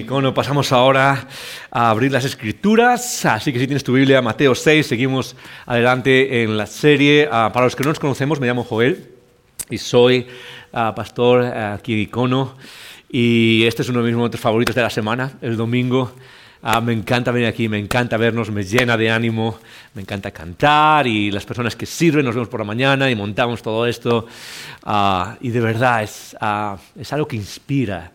Bien, bueno, pasamos ahora a abrir las escrituras, así que si tienes tu Biblia, Mateo 6, seguimos adelante en la serie. Ah, para los que no nos conocemos, me llamo Joel y soy ah, pastor aquí en Icono y este es uno de mis momentos favoritos de la semana, el domingo. Ah, me encanta venir aquí, me encanta vernos, me llena de ánimo, me encanta cantar y las personas que sirven nos vemos por la mañana y montamos todo esto. y de verdad es, es algo que inspira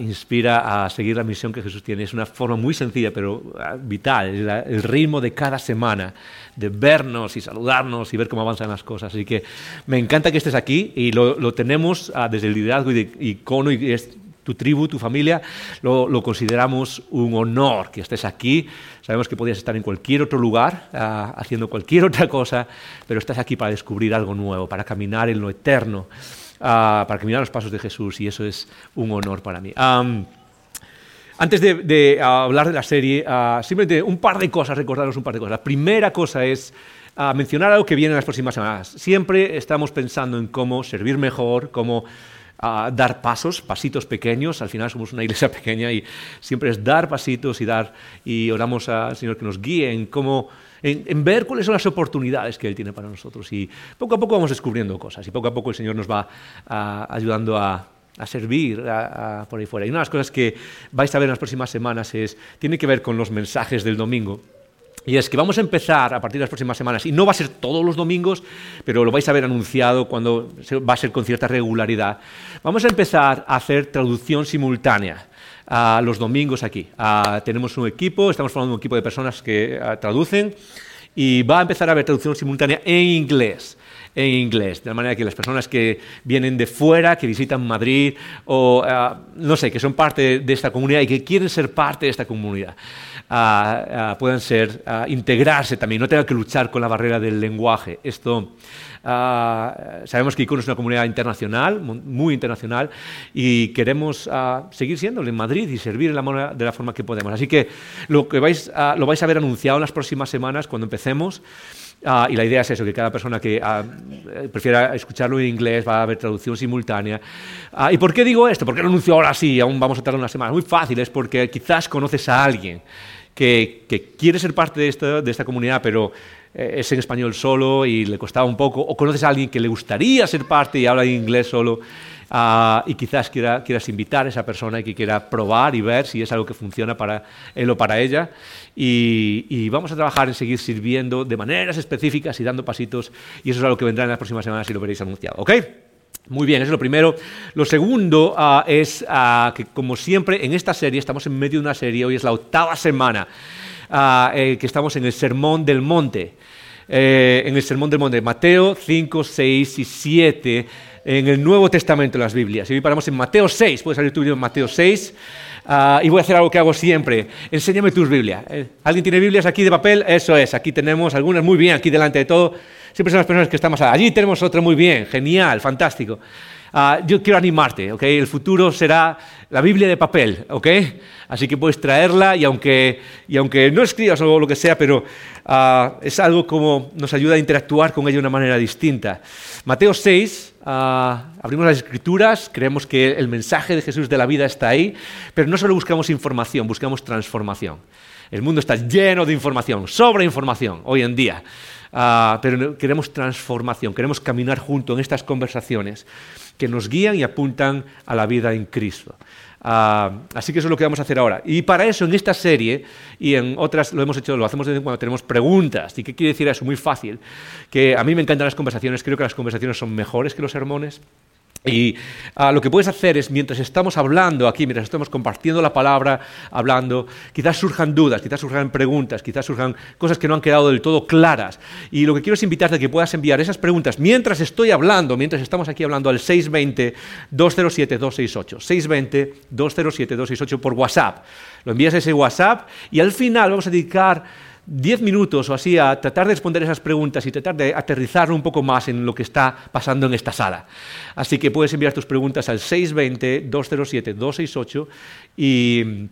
inspira a seguir la misión que Jesús tiene. Es una forma muy sencilla, pero ah, vital, el ritmo de cada semana, de vernos y saludarnos y ver cómo avanzan las cosas. Así que me encanta que estés aquí y lo, tenemos ah, desde el liderazgo y de Icono y es tu tribu, tu familia, lo, consideramos un honor que estés aquí. Sabemos que podías estar en cualquier otro lugar, ah, haciendo cualquier otra cosa, pero estás aquí para descubrir algo nuevo, para caminar en lo eterno. Ah, para caminar los pasos de Jesús y eso es un honor para mí. antes de, hablar de la serie, uh, simplemente un par de cosas, recordaros un par de cosas. La primera cosa es ah, mencionar algo que viene en las próximas semanas. Siempre estamos pensando en cómo servir mejor, cómo dar pasos, pasitos pequeños. Al final somos una iglesia pequeña y siempre es dar pasitos y dar y oramos al Señor que nos guíe en cómo en, ver cuáles son las oportunidades que Él tiene para nosotros. Y poco a poco vamos descubriendo cosas y poco a poco el Señor nos va ayudando a, servir por ahí fuera. Y una de las cosas que vais a ver en las próximas semanas es, tiene que ver con los mensajes del domingo. Y es que vamos a empezar a partir de las próximas semanas, y no va a ser todos los domingos, pero lo vais a ver anunciado cuando va a ser con cierta regularidad. Vamos a empezar a hacer traducción simultánea los domingos aquí. tenemos un equipo, estamos formando un equipo de personas que traducen y va a empezar a haber traducción simultánea en inglés en inglés, de manera que las personas que vienen de fuera, que visitan Madrid o, no sé, que son parte de esta comunidad y que quieren ser parte de esta comunidad, puedan ser, integrarse también, no tengan que luchar con la barrera del lenguaje. Esto Ah, sabemos que Icono es una comunidad internacional, muy internacional, y queremos ah, seguir siendo en Madrid y servir de la forma que podemos. Así que lo, que vais, lo vais a ver anunciado en las próximas semanas cuando empecemos. Ah, y la idea es eso, que cada persona que prefiera escucharlo en inglés va a haber traducción simultánea. ¿Y por qué digo esto? ¿Por qué lo anuncio ahora sí? Aún vamos a tardar una semana. Muy fácil, es porque quizás conoces a alguien que, que quiere ser parte de de esta comunidad, pero eh, es en español solo y le costaba un poco, o conoces a alguien que le gustaría ser parte y habla inglés solo, ah, y quizás quieras invitar a esa persona y que quiera probar y ver si es algo que funciona para él o para ella. Y, vamos a trabajar en seguir sirviendo de maneras específicas y dando pasitos, y eso es algo que vendrá en las próximas semanas y lo veréis anunciado. ¿Ok? Muy bien, eso es lo primero. Lo segundo ah, es ah, que, como siempre, en esta serie, estamos en medio de una serie, hoy es la octava semana. Eh, que estamos en el Sermón del Monte. Eh, en el Sermón del Monte, Mateo 5, 6 y 7, en el Nuevo Testamento las Biblias. Y hoy paramos en Mateo 6, puedes salir tu video en Mateo 6. Ah, y voy a hacer algo que hago siempre. Enséñame tus Biblias. Eh, ¿Alguien tiene Biblias aquí de papel? Eso es, aquí tenemos algunas muy bien, aquí delante de todo. Siempre son las personas que estamos allí. tenemos otra muy bien, genial, fantástico. Ah, yo quiero animarte, ¿ok? El futuro será la Biblia de papel, ¿ok? Así que puedes traerla y aunque, y aunque no escribas o lo que sea, pero ah, es algo como nos ayuda a interactuar con ella de una manera distinta. Mateo 6, ah, abrimos las escrituras, creemos que el mensaje de Jesús de la vida está ahí, pero no solo buscamos información, buscamos transformación. El mundo está lleno de información, sobre información hoy en día. Pero queremos transformación, queremos caminar junto en estas conversaciones que nos guían y apuntan a la vida en Cristo. Ah, así que eso es lo que vamos a hacer ahora. Y para eso, en esta serie y en otras, lo hemos hecho, lo hacemos cuando tenemos preguntas. ¿Y qué quiere decir eso? Muy fácil. Que a mí me encantan las conversaciones, creo que las conversaciones son mejores que los sermones. Y ah, lo que puedes hacer es, mientras estamos hablando aquí, mientras estamos compartiendo la palabra, hablando, quizás surjan dudas, quizás surjan preguntas, quizás surjan cosas que no han quedado del todo claras. Y lo que quiero es invitarte a que puedas enviar esas preguntas mientras estoy hablando, mientras estamos aquí hablando al 620-207-268. 620-207-268 por WhatsApp. Lo envías a ese WhatsApp y al final vamos a dedicar 10 minutos o así a tratar de responder esas preguntas y tratar de aterrizar un poco más en lo que está pasando en esta sala. Así que puedes enviar tus preguntas al 620-207-268 y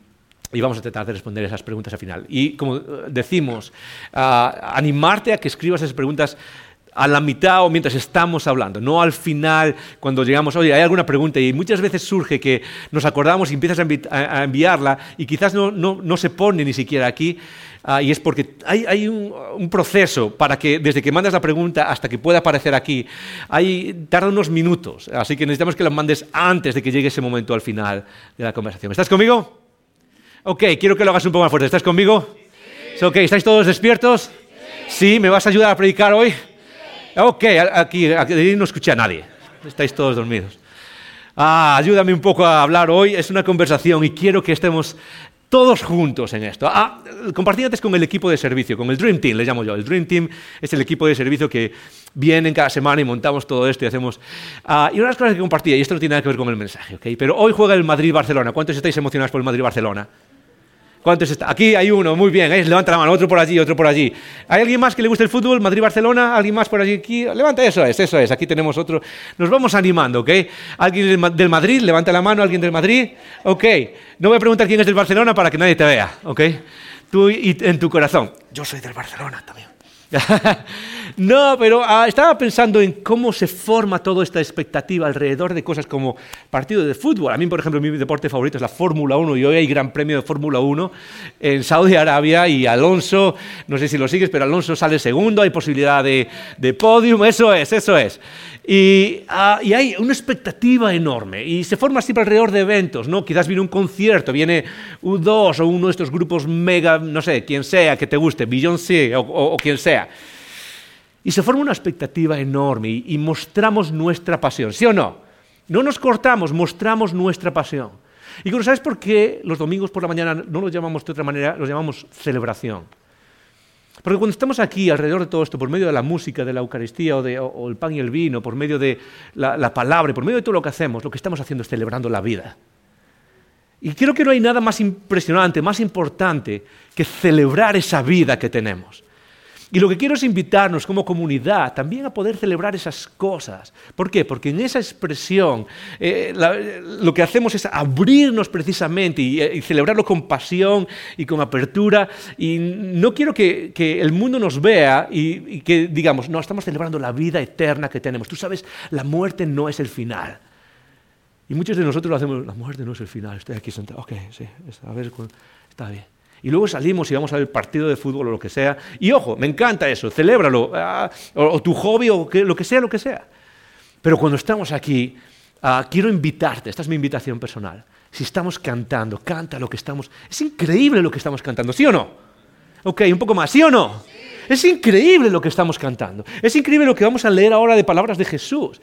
y vamos a tratar de responder esas preguntas al final. Y como eh, decimos, ah, animarte a que escribas esas preguntas a la mitad o mientras estamos hablando, no al final cuando llegamos, oye, hay alguna pregunta y muchas veces surge que nos acordamos y empiezas a, enviarla y quizás no, no, se pone ni siquiera aquí ah, y es porque hay, hay un, un, proceso para que desde que mandas la pregunta hasta que pueda aparecer aquí, hay, tarda unos minutos, así que necesitamos que la mandes antes de que llegue ese momento al final de la conversación. ¿Estás conmigo? Ok, quiero que lo hagas un poco más fuerte. ¿Estás conmigo? Sí. Ok, ¿estáis todos despiertos? Sí. ¿Me vas a ayudar a predicar hoy? Ok, aquí, aquí no escuché a nadie. Estáis todos dormidos. Ah, ayúdame un poco a hablar hoy. Es una conversación y quiero que estemos todos juntos en esto. Ah, compartí antes con el equipo de servicio, con el Dream Team, le llamo yo. El Dream Team es el equipo de servicio que viene cada semana y montamos todo esto y hacemos... Ah, y una de las cosas que compartía, y esto no tiene nada que ver con el mensaje, ¿ok? Pero hoy juega el Madrid-Barcelona. ¿Cuántos estáis emocionados por el Madrid-Barcelona? ¿Cuántos está? Aquí hay uno, muy bien, levanta la mano, otro por allí, otro por allí. ¿Hay alguien más que le guste el fútbol? Madrid-Barcelona, ¿alguien más por allí? Aquí? Levanta, eso es, eso es, aquí tenemos otro. Nos vamos animando, ¿ok? ¿Alguien del Madrid? Levanta la mano, ¿alguien del Madrid? Ok, no voy a preguntar quién es del Barcelona para que nadie te vea, ¿ok? Tú y en tu corazón, yo soy del Barcelona también. no, pero ah, estaba pensando en cómo se forma toda esta expectativa alrededor de cosas como partidos de fútbol. A mí, por ejemplo, mi deporte favorito es la Fórmula 1 y hoy hay Gran Premio de Fórmula 1 en Saudi Arabia y Alonso, no sé si lo sigues, pero Alonso sale segundo, hay posibilidad de, de podium, eso es, eso es. Y, ah, hay una expectativa enorme y se forma siempre alrededor de eventos, ¿no? Quizás viene un concierto, viene U2 o uno de estos grupos mega, no sé, quien sea que te guste, Beyoncé o, o, o quien sea. Y se forma una expectativa enorme y, mostramos nuestra pasión, ¿sí o no? No nos cortamos, mostramos nuestra pasión. Y ¿sabes por qué los domingos por la mañana no los llamamos de otra manera? Los llamamos celebración. Porque cuando estamos aquí alrededor de todo esto, por medio de la música, de la Eucaristía o, de, el pan y el vino, por medio de la palabra, por medio de todo lo que hacemos, lo que estamos haciendo es celebrando la vida. Y creo que no hay nada más impresionante, más importante que celebrar esa vida que tenemos. Y lo que quiero es invitarnos como comunidad también a poder celebrar esas cosas. ¿Por qué? Porque en esa expresión eh, lo que hacemos es abrirnos precisamente eh, y, celebrarlo con pasión y con apertura. Y no quiero que, el mundo nos vea y, y, que digamos, no, estamos celebrando la vida eterna que tenemos. Tú sabes, la muerte no es el final. Y muchos de nosotros lo hacemos, la muerte no es el final, estoy aquí sentado, ok, sí, a ver, está bien. Y luego salimos y vamos a ver partido de fútbol o lo que sea. Y ojo, me encanta eso, celébralo, ah, o, tu hobby o lo que sea, lo que sea. Pero cuando estamos aquí, ah, quiero invitarte, esta es mi invitación personal. Si estamos cantando, canta lo que estamos... Es increíble lo que estamos cantando, ¿sí o no? Ok, un poco más, ¿sí o no? Es increíble lo que estamos cantando. Es increíble lo que vamos a leer ahora de palabras de Jesús.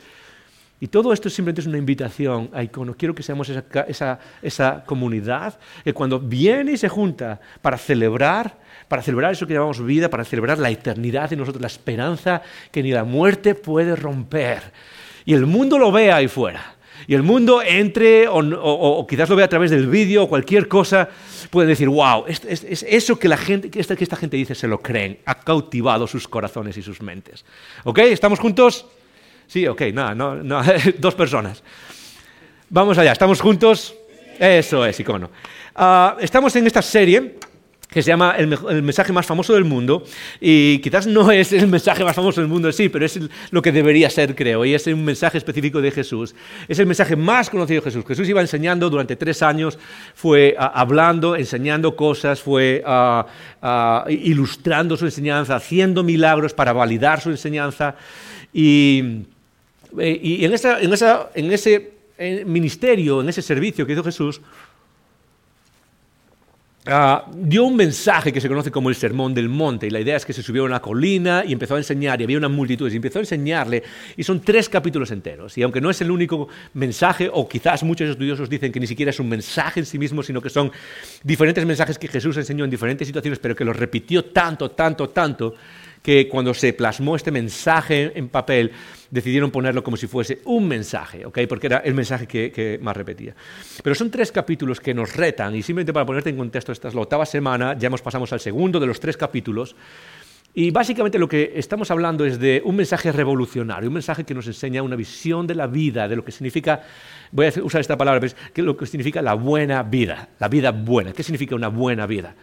Y todo esto simplemente es una invitación a Icono. Quiero que seamos esa, comunidad que cuando viene y se junta para celebrar, para celebrar eso que llamamos vida, para celebrar la eternidad de nosotros, la esperanza que ni la muerte puede romper. Y el mundo lo vea ahí fuera. Y el mundo entre, o, quizás lo vea a través del vídeo o cualquier cosa, puede decir, wow, es, eso que, la gente, que, esta, que esta gente dice se lo creen, ha cautivado sus corazones y sus mentes. ¿Ok? ¿Estamos juntos? Sí, ok, nada, no, no, dos personas. Vamos allá, ¿estamos juntos? Eso es, icono. Uh, estamos en esta serie que se llama el, mensaje más famoso del mundo, y quizás no es el mensaje más famoso del mundo, sí, pero es lo que debería ser, creo, y es un mensaje específico de Jesús. Es el mensaje más conocido de Jesús. Jesús iba enseñando durante tres años, fue uh, hablando, enseñando cosas, fue uh, ilustrando su enseñanza, haciendo milagros para validar su enseñanza, y eh, y en, ese eh, ministerio, en ese servicio que hizo Jesús, ah, dio un mensaje que se conoce como el Sermón del Monte. Y la idea es que se subió a una colina y empezó a enseñar, y había una multitud, y empezó a enseñarle, y son tres capítulos enteros. Y aunque no es el único mensaje, o quizás muchos estudiosos dicen que ni siquiera es un mensaje en sí mismo, sino que son diferentes mensajes que Jesús enseñó en diferentes situaciones, pero que los repitió tanto, tanto, tanto, que cuando se plasmó este mensaje en papel, decidieron ponerlo como si fuese un mensaje, ¿ok? Porque era el mensaje que, más repetía. Pero son tres capítulos que nos retan, y simplemente para ponerte en contexto, esta es la octava semana, ya hemos pasamos al segundo de los tres capítulos, y básicamente lo que estamos hablando es de un mensaje revolucionario, un mensaje que nos enseña una visión de la vida, de lo que significa, voy a usar esta palabra, que lo que significa la buena vida, la vida buena. ¿Qué significa una buena vida?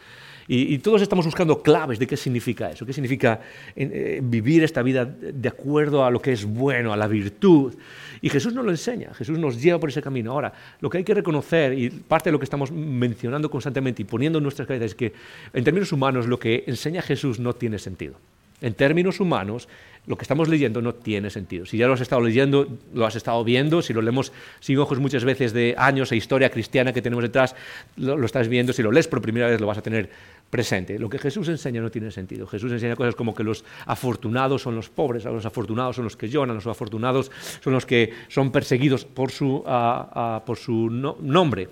Y, todos estamos buscando claves de qué significa eso, qué significa eh, vivir esta vida de acuerdo a lo que es bueno, a la virtud. Y Jesús nos lo enseña, Jesús nos lleva por ese camino. Ahora, lo que hay que reconocer, y parte de lo que estamos mencionando constantemente y poniendo en nuestras cabezas, es que en términos humanos lo que enseña Jesús no tiene sentido. En términos humanos, lo que estamos leyendo no tiene sentido. Si ya lo has estado leyendo, lo has estado viendo, si lo leemos sin ojos muchas veces de años e historia cristiana que tenemos detrás, lo, lo, estás viendo, si lo lees por primera vez lo vas a tener presente. Lo que Jesús enseña no tiene sentido. Jesús enseña cosas como que los afortunados son los pobres, los afortunados son los que lloran, los afortunados son los que son perseguidos por su, ah, ah, por su nombre.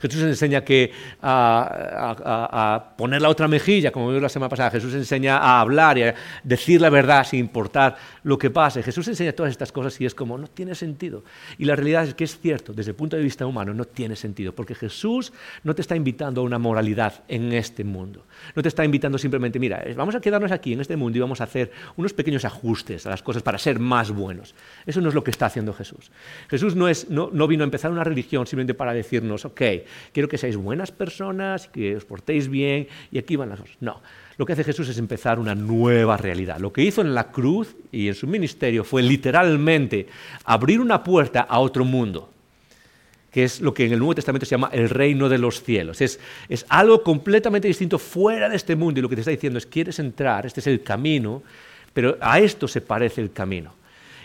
Jesús enseña que a, poner la otra mejilla, como vimos la semana pasada. Jesús enseña a hablar y a decir la verdad sin importar lo que pase. Jesús enseña todas estas cosas y es como, no tiene sentido. Y la realidad es que es cierto, desde el punto de vista humano, no tiene sentido, porque Jesús no te está invitando a una moralidad en este mundo. No te está invitando simplemente, mira, vamos a quedarnos aquí en este mundo y vamos a hacer unos pequeños ajustes a las cosas para ser más buenos. Eso no es lo que está haciendo Jesús. Jesús no, es, no, no vino a empezar una religión simplemente para decirnos, ok, quiero que seáis buenas personas, que os portéis bien y aquí van las cosas. No, lo que hace Jesús es empezar una nueva realidad. Lo que hizo en la cruz y en su ministerio fue literalmente abrir una puerta a otro mundo que es lo que en el Nuevo Testamento se llama el reino de los cielos. Es, es algo completamente distinto fuera de este mundo y lo que te está diciendo es, quieres entrar, este es el camino, pero a esto se parece el camino.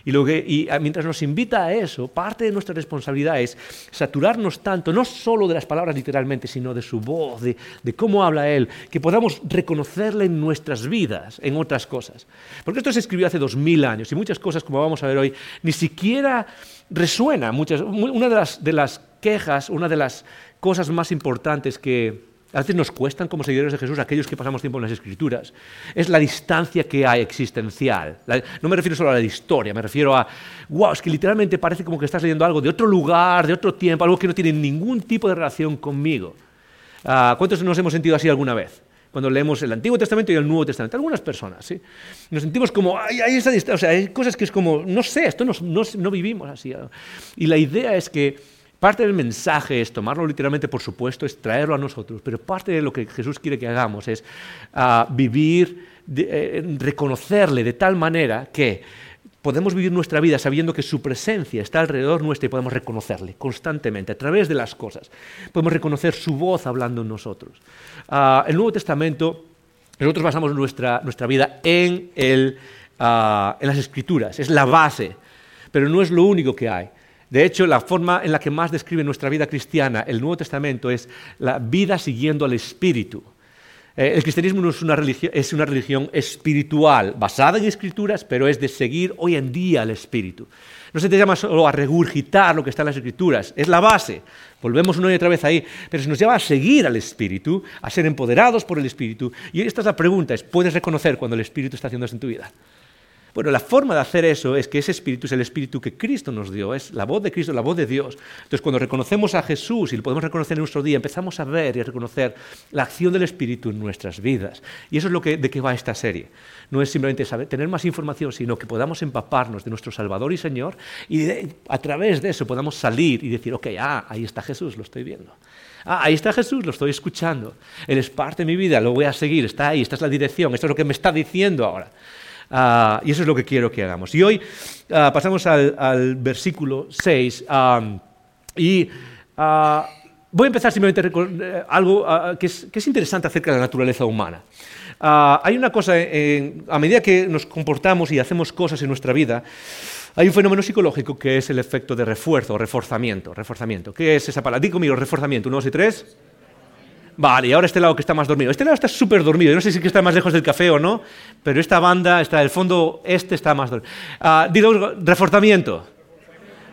Y, mientras nos invita a eso, parte de nuestra responsabilidad es saturarnos tanto, no solo de las palabras literalmente, sino de su voz, de, cómo habla Él, que podamos reconocerle en nuestras vidas, en otras cosas. Porque esto se escribió hace dos mil años y muchas cosas, como vamos a ver hoy, ni siquiera resuena. una de las quejas, una de las cosas más importantes que a veces nos cuestan como seguidores de Jesús, aquellos que pasamos tiempo en las Escrituras, es la distancia que hay existencial. no me refiero solo a la historia, me refiero a, wow, es que literalmente parece como que estás leyendo algo de otro lugar, de otro tiempo, algo que no tiene ningún tipo de relación conmigo. Ah, ¿Cuántos nos hemos sentido así alguna vez? Cuando leemos el Antiguo Testamento y el Nuevo Testamento. Algunas personas, ¿sí? Nos sentimos como, hay esa distancia, o sea, hay cosas que es como, no sé, esto no, no vivimos así. Y la idea es que Parte del mensaje es tomarlo literalmente, por supuesto, es traerlo a nosotros, pero parte de lo que Jesús quiere que hagamos es ah, vivir, eh, reconocerle de tal manera que podemos vivir nuestra vida sabiendo que su presencia está alrededor nuestra y podemos reconocerle constantemente a través de las cosas. Podemos reconocer su voz hablando en nosotros. Ah, el Nuevo Testamento, nosotros basamos nuestra, vida ah, en las Escrituras, es la base, pero no es lo único que hay. De hecho, la forma en la que más describe nuestra vida cristiana el Nuevo Testamento es la vida siguiendo al Espíritu. Eh, el cristianismo no es una, religión, es una religión espiritual, basada en escrituras, pero es de seguir hoy en día al Espíritu. No se te llama solo a regurgitar lo que está en las escrituras, es la base. Volvemos una y otra vez ahí, pero se nos llama a seguir al Espíritu, a ser empoderados por el Espíritu. Y esta es la pregunta, es, ¿puedes reconocer cuando el Espíritu está haciendo eso en tu vida? Bueno, la forma de hacer eso es que ese espíritu es el espíritu que Cristo nos dio, es la voz de Cristo, la voz de Dios. Entonces, cuando reconocemos a Jesús y lo podemos reconocer en nuestro día, empezamos a ver y a reconocer la acción del espíritu en nuestras vidas. Y eso es lo que, de qué va esta serie. No es simplemente saber, tener más información, sino que podamos empaparnos de nuestro Salvador y Señor y a través de eso podamos salir y decir, ok, ah, ahí está Jesús, lo estoy viendo. Ah, ahí está Jesús, lo estoy escuchando. Él es parte de mi vida, lo voy a seguir, está ahí, esta es la dirección, esto es lo que me está diciendo ahora. Ah, y eso es lo que quiero que hagamos. Y hoy ah, pasamos al, versículo 6 y ah, voy a empezar simplemente con eh, algo que es, interesante acerca de la naturaleza humana. hay una cosa, a medida que nos comportamos y hacemos cosas en nuestra vida, hay un fenómeno psicológico que es el efecto de refuerzo reforzamiento. reforzamiento. ¿Qué es esa palabra? Digo conmigo, reforzamiento. Uno, dos y tres. Vale, y ahora este lado que está más dormido. Este lado está súper dormido. No sé si está más lejos del café o no, pero esta banda, está del fondo este está más dormido. Uh, digo, reforzamiento.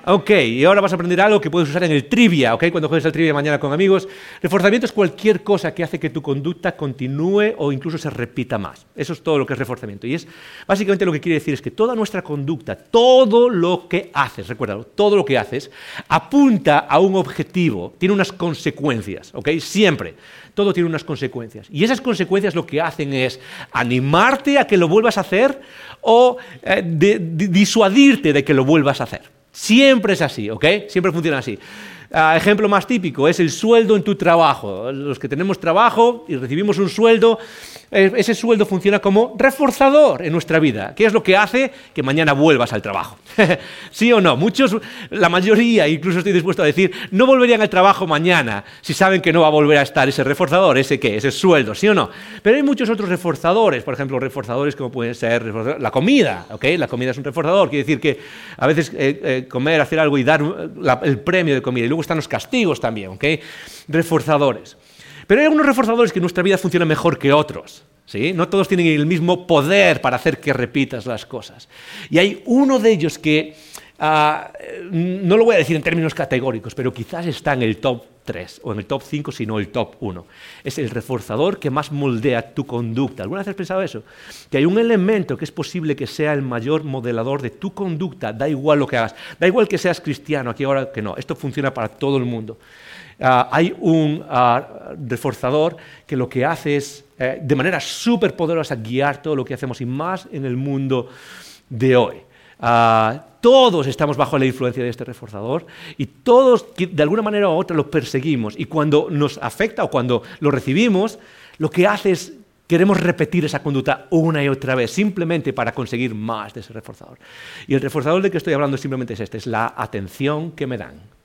Ok, y ahora vas a aprender algo que puedes usar en el trivia, ok, cuando juegues al trivia mañana con amigos. Reforzamiento es cualquier cosa que hace que tu conducta continúe o incluso se repita más. Eso es todo lo que es reforzamiento. Y es básicamente lo que quiere decir es que toda nuestra conducta, todo lo que haces, recuérdalo, todo lo que haces, apunta a un objetivo, tiene unas consecuencias, ok, siempre todo tiene unas consecuencias. Y esas consecuencias lo que hacen es animarte a que lo vuelvas a hacer o eh, disuadirte de que lo vuelvas a hacer. Siempre es así, ¿ok? Siempre funciona así. Ah, ejemplo más típico es el sueldo en tu trabajo. Los que tenemos trabajo y recibimos un sueldo, eh, ese sueldo funciona como reforzador en nuestra vida. ¿Qué es lo que hace que mañana vuelvas al trabajo? ¿Sí o no? Muchos, la mayoría, incluso estoy dispuesto a decir, no volverían al trabajo mañana si saben que no va a volver a estar ese reforzador, ese qué, ese sueldo, ¿sí o no? Pero hay muchos otros reforzadores, por ejemplo, reforzadores como pueden ser la comida, ¿ok? La comida es un reforzador, quiere decir que a veces eh, eh, comer, hacer algo y dar el premio de comida. Y luego están los castigos también, ¿ok? Reforzadores. Pero hay algunos reforzadores que en nuestra vida funcionan mejor que otros. ¿sí? No todos tienen el mismo poder para hacer que repitas las cosas. Y hay uno de ellos que, ah, no lo voy a decir en términos categóricos, pero quizás está en el top 3 o en el top 5, sino el top 1. Es el reforzador que más moldea tu conducta. ¿Alguna vez has pensado eso? Que hay un elemento que es posible que sea el mayor modelador de tu conducta, da igual lo que hagas, da igual que seas cristiano, aquí ahora que no, esto funciona para todo el mundo. Ah, hay un ah, reforzador que lo que hace es, eh, de manera súper poderosa, guiar todo lo que hacemos y más en el mundo de hoy. Ah, todos estamos bajo la influencia de este reforzador y todos de alguna manera u otra lo perseguimos y cuando nos afecta o cuando lo recibimos, lo que hace es queremos repetir esa conducta una y otra vez simplemente para conseguir más de ese reforzador. Y el reforzador del que estoy hablando simplemente es este, es la atención que me dan.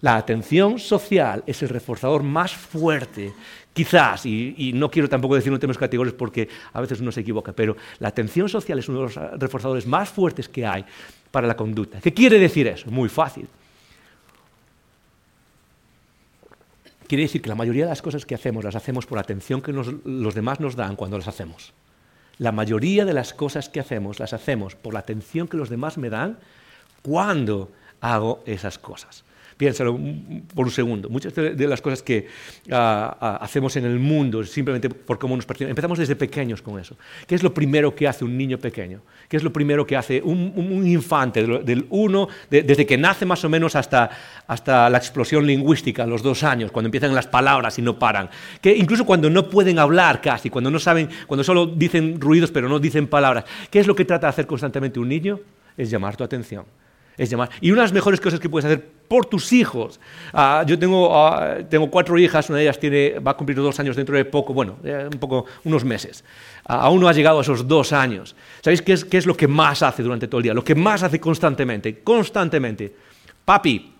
La atención social es el reforzador más fuerte, quizás, y, no quiero tampoco decirlo en términos categóricos porque a veces uno se equivoca, pero la atención social es uno de los reforzadores más fuertes que hay para la conducta. ¿Qué quiere decir eso? Muy fácil. Quiere decir que la mayoría de las cosas que hacemos las hacemos por la atención que los demás nos dan cuando las hacemos. La mayoría de las cosas que hacemos las hacemos por la atención que los demás me dan cuando hago esas cosas. Piénsalo por un segundo. Muchas de las cosas que ah, hacemos en el mundo, simplemente por cómo nos percibimos, empezamos desde pequeños con eso. ¿Qué es lo primero que hace un niño pequeño? ¿Qué es lo primero que hace un, infante, del uno, desde que nace más o menos hasta, hasta la explosión lingüística, a los dos años, cuando empiezan las palabras y no paran? Que incluso cuando no pueden hablar casi, cuando no saben, cuando solo dicen ruidos pero no dicen palabras, ¿qué es lo que trata de hacer constantemente un niño? Es llamar tu atención es llamar. Y una de las mejores cosas que puedes hacer por tus hijos. Ah, yo tengo, ah, tengo, cuatro hijas, una de ellas tiene, va a cumplir dos años dentro de poco, bueno, un poco, unos meses. Ah, aún no ha llegado a esos dos años. ¿Sabéis qué es, qué es lo que más hace durante todo el día? Lo que más hace constantemente, constantemente. Papi,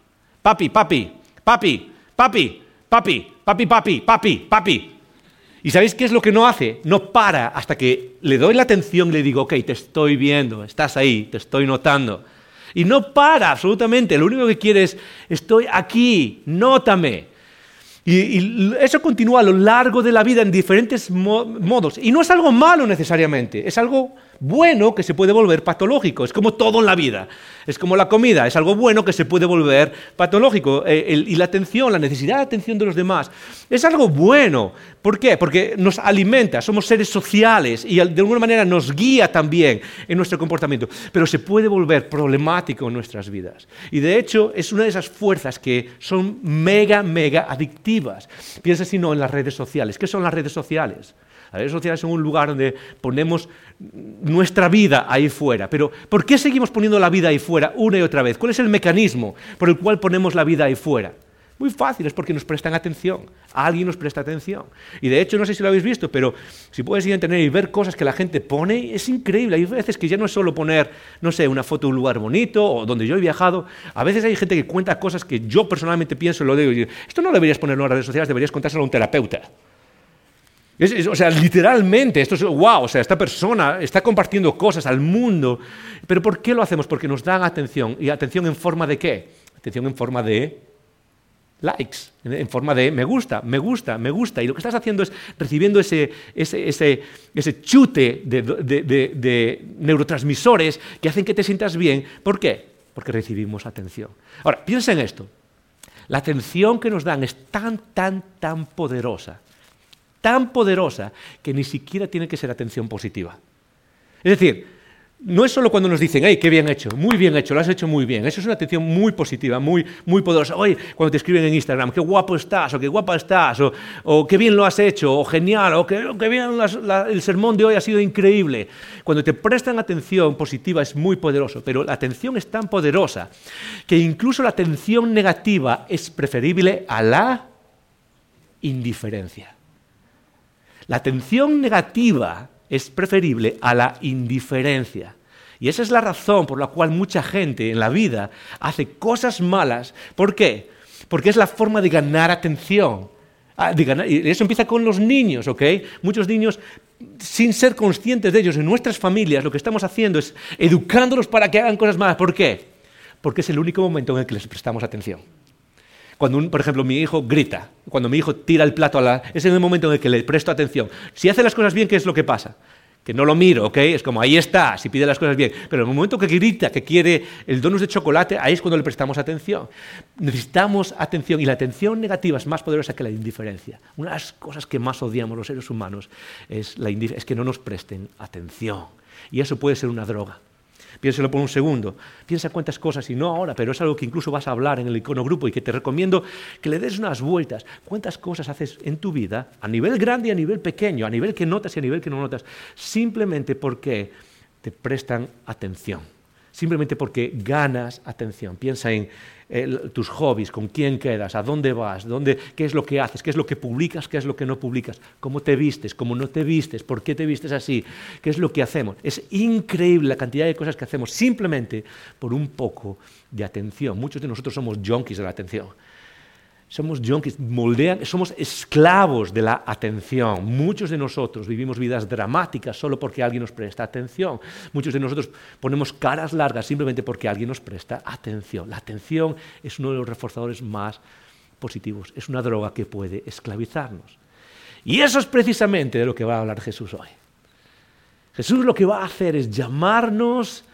papi, papi, papi, papi, papi, papi, papi, papi, papi. ¿Y sabéis qué es lo que no hace? No para hasta que le doy la atención y le digo, ok, te estoy viendo, estás ahí, te estoy notando. Y no para absolutamente, lo único que quiere es, estoy aquí, nótame. Y, eso continúa a lo largo de la vida en diferentes modos. Y no es algo malo necesariamente, es algo bueno que se puede volver patológico. Es como todo en la vida. Es como la comida, es algo bueno que se puede volver patológico. Eh, y la atención, la necesidad de atención de los demás, es algo bueno. ¿Por qué? Porque nos alimenta, somos seres sociales y de alguna manera nos guía también en nuestro comportamiento. Pero se puede volver problemático en nuestras vidas. Y de hecho es una de esas fuerzas que son mega, mega adictivas. Piensa si no en las redes sociales. ¿Qué son las redes sociales? Las redes sociales son un lugar donde ponemos nuestra vida ahí fuera. Pero ¿por qué seguimos poniendo la vida ahí fuera una y otra vez? ¿Cuál es el mecanismo por el cual ponemos la vida ahí fuera? Muy fácil, es porque nos prestan atención. Alguien nos presta atención. Y de hecho, no sé si lo habéis visto, pero si puedes ir a internet y ver cosas que la gente pone, es increíble. Hay veces que ya no es solo poner, no sé, una foto de un lugar bonito o donde yo he viajado. A veces hay gente que cuenta cosas que yo personalmente pienso, lo digo, esto no deberías ponerlo en las redes sociales, deberías contárselo a un terapeuta o sea, literalmente, esto es wow, o sea, esta persona está compartiendo cosas al mundo. Pero ¿por qué lo hacemos? Porque nos dan atención. ¿Y atención en forma de qué? Atención en forma de likes, en forma de me gusta, me gusta, me gusta. Y lo que estás haciendo es recibiendo ese, ese, ese, ese chute de, neurotransmisores que hacen que te sientas bien. ¿Por qué? porque recibimos atención. Ahora, piensa en esto. La atención que nos dan es tan, tan, tan poderosa, tan poderosa, que ni siquiera tiene que ser atención positiva. Es decir, no es solo cuando nos dicen, hey, qué bien hecho, muy bien hecho, lo has hecho muy bien. Eso es una atención muy positiva, muy, muy poderosa. Oye, cuando te escriben en Instagram, qué guapo estás, o qué guapa estás, o, qué bien lo has hecho, o genial, o qué, bien el sermón de hoy ha sido increíble. Cuando te prestan atención positiva es muy poderoso, pero la atención es tan poderosa que incluso la atención negativa es preferible a la indiferencia. La atención negativa es preferible a la indiferencia. Y esa es la razón por la cual mucha gente en la vida hace cosas malas. ¿Por qué? Porque es la forma de ganar atención. Ah, y eso empieza con los niños, ¿ok? Muchos niños, sin ser conscientes de ellos, en nuestras familias, lo que estamos haciendo es educándolos para que hagan cosas malas. ¿Por qué? Porque es el único momento en el que les prestamos atención. Cuando, por ejemplo, mi hijo grita, cuando mi hijo tira el plato a la... Es en el momento en el que le presto atención. Si hace las cosas bien, ¿qué es lo que pasa? Que no lo miro, ¿ok? Es como, ahí está, si pide las cosas bien. Pero en el momento que grita, que quiere el donus de chocolate, ahí es cuando le prestamos atención. Necesitamos atención y la atención negativa es más poderosa que la indiferencia. Una de las cosas que más odiamos los seres humanos es, la es que no nos presten atención. Y eso puede ser una droga. Piénselo por un segundo. Piensa cuántas cosas, y no ahora, pero es algo que incluso vas a hablar en el icono grupo y que te recomiendo que le des unas vueltas. ¿Cuántas cosas haces en tu vida, a nivel grande y a nivel pequeño, a nivel que notas y a nivel que no notas, simplemente porque te prestan atención? Simplemente porque ganas atención. Piensa en tus hobbies, con quién quedas, a dónde vas, dónde, qué es lo que haces, qué es lo que publicas, qué es lo que no publicas, cómo te vistes, cómo no te vistes, por qué te vistes así, qué es lo que hacemos. Es increíble la cantidad de cosas que hacemos simplemente por un poco de atención. Muchos de nosotros somos junkies de la atención. Somos junkies, moldean, somos esclavos de la atención. Muchos de nosotros vivimos vidas dramáticas solo porque alguien nos presta atención. Muchos de nosotros ponemos caras largas simplemente porque alguien nos presta atención. La atención es uno de los reforzadores más positivos. Es una droga que puede esclavizarnos. Y eso es precisamente de lo que va a hablar Jesús hoy. Jesús lo que va a hacer es llamarnos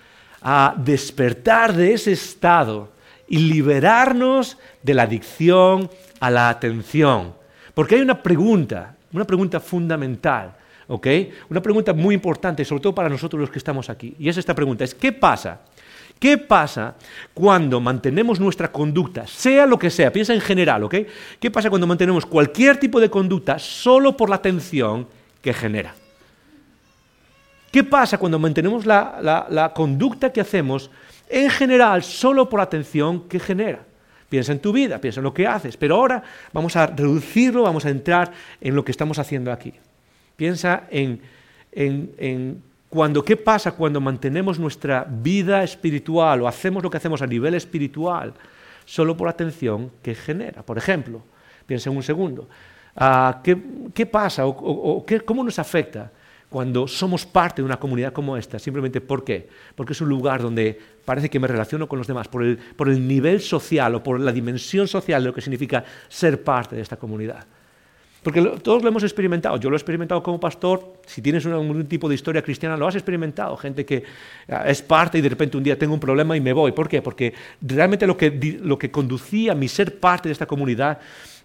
a despertar de ese estado y liberarnos de la adicción a la atención. Porque hay una pregunta, una pregunta fundamental, ¿ok? Una pregunta muy importante, sobre todo para nosotros los que estamos aquí. Y es esta pregunta, es ¿qué pasa? ¿Qué pasa cuando mantenemos nuestra conducta, sea lo que sea, piensa en general, ¿ok? ¿Qué pasa cuando mantenemos cualquier tipo de conducta solo por la atención que genera? ¿Qué pasa cuando mantenemos la, la conducta que hacemos en general solo por atención que genera. Piensa en tu vida, piensa en lo que haces, pero ahora vamos a reducirlo, vamos a entrar en lo que estamos haciendo aquí. Piensa en, en, cuando, qué pasa cuando mantenemos nuestra vida espiritual o hacemos lo que hacemos a nivel espiritual solo por atención que genera. Por ejemplo, piensa en un segundo, ah, ¿qué, pasa o, cómo nos afecta cuando somos parte de una comunidad como esta, simplemente ¿por qué? Porque es un lugar donde parece que me relaciono con los demás, por el, por el nivel social o por la dimensión social de lo que significa ser parte de esta comunidad. Porque todos lo hemos experimentado. Yo lo he experimentado como pastor. Si tienes algún tipo de historia cristiana, lo has experimentado. Gente que ah, es parte y de repente un día tengo un problema y me voy. ¿Por qué? Porque realmente lo que, lo que conducía a mi ser parte de esta comunidad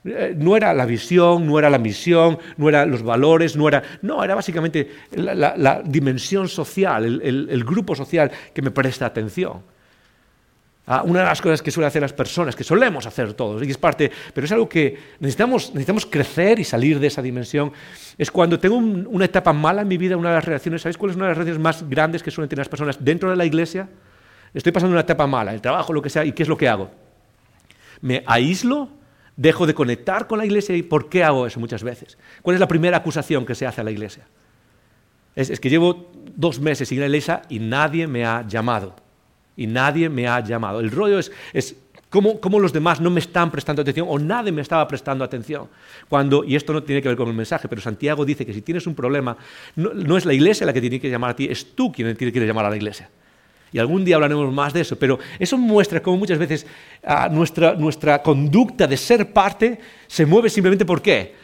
eh, no era la visión, no era la misión, no eran los valores, no era... No, era básicamente la, dimensión social, el, grupo social que me presta atención. Ah, una de las cosas que suelen hacer las personas, que solemos hacer todos, y es parte, pero es algo que necesitamos, necesitamos crecer y salir de esa dimensión, es cuando tengo una etapa mala en mi vida, una de las relaciones, ¿sabéis cuál es una de las relaciones más grandes que suelen tener las personas dentro de la iglesia? Estoy pasando una etapa mala, el trabajo, lo que sea, ¿y qué es lo que hago? Me aíslo Dejo de conectar con la iglesia y ¿por qué hago eso muchas veces? ¿Cuál es la primera acusación que se hace a la iglesia? Es, que llevo dos meses sin la iglesia y nadie me ha llamado. Y nadie me ha llamado. El rollo es, es cómo, los demás no me están prestando atención o nadie me estaba prestando atención. Cuando, y esto no tiene que ver con el mensaje, pero Santiago dice que si tienes un problema, no, no es la iglesia la que tiene que llamar a ti, es tú quien tiene que llamar a la iglesia. Y algún día hablaremos más de eso, pero eso muestra cómo muchas veces ah, nuestra, conducta de ser parte se mueve simplemente por qué?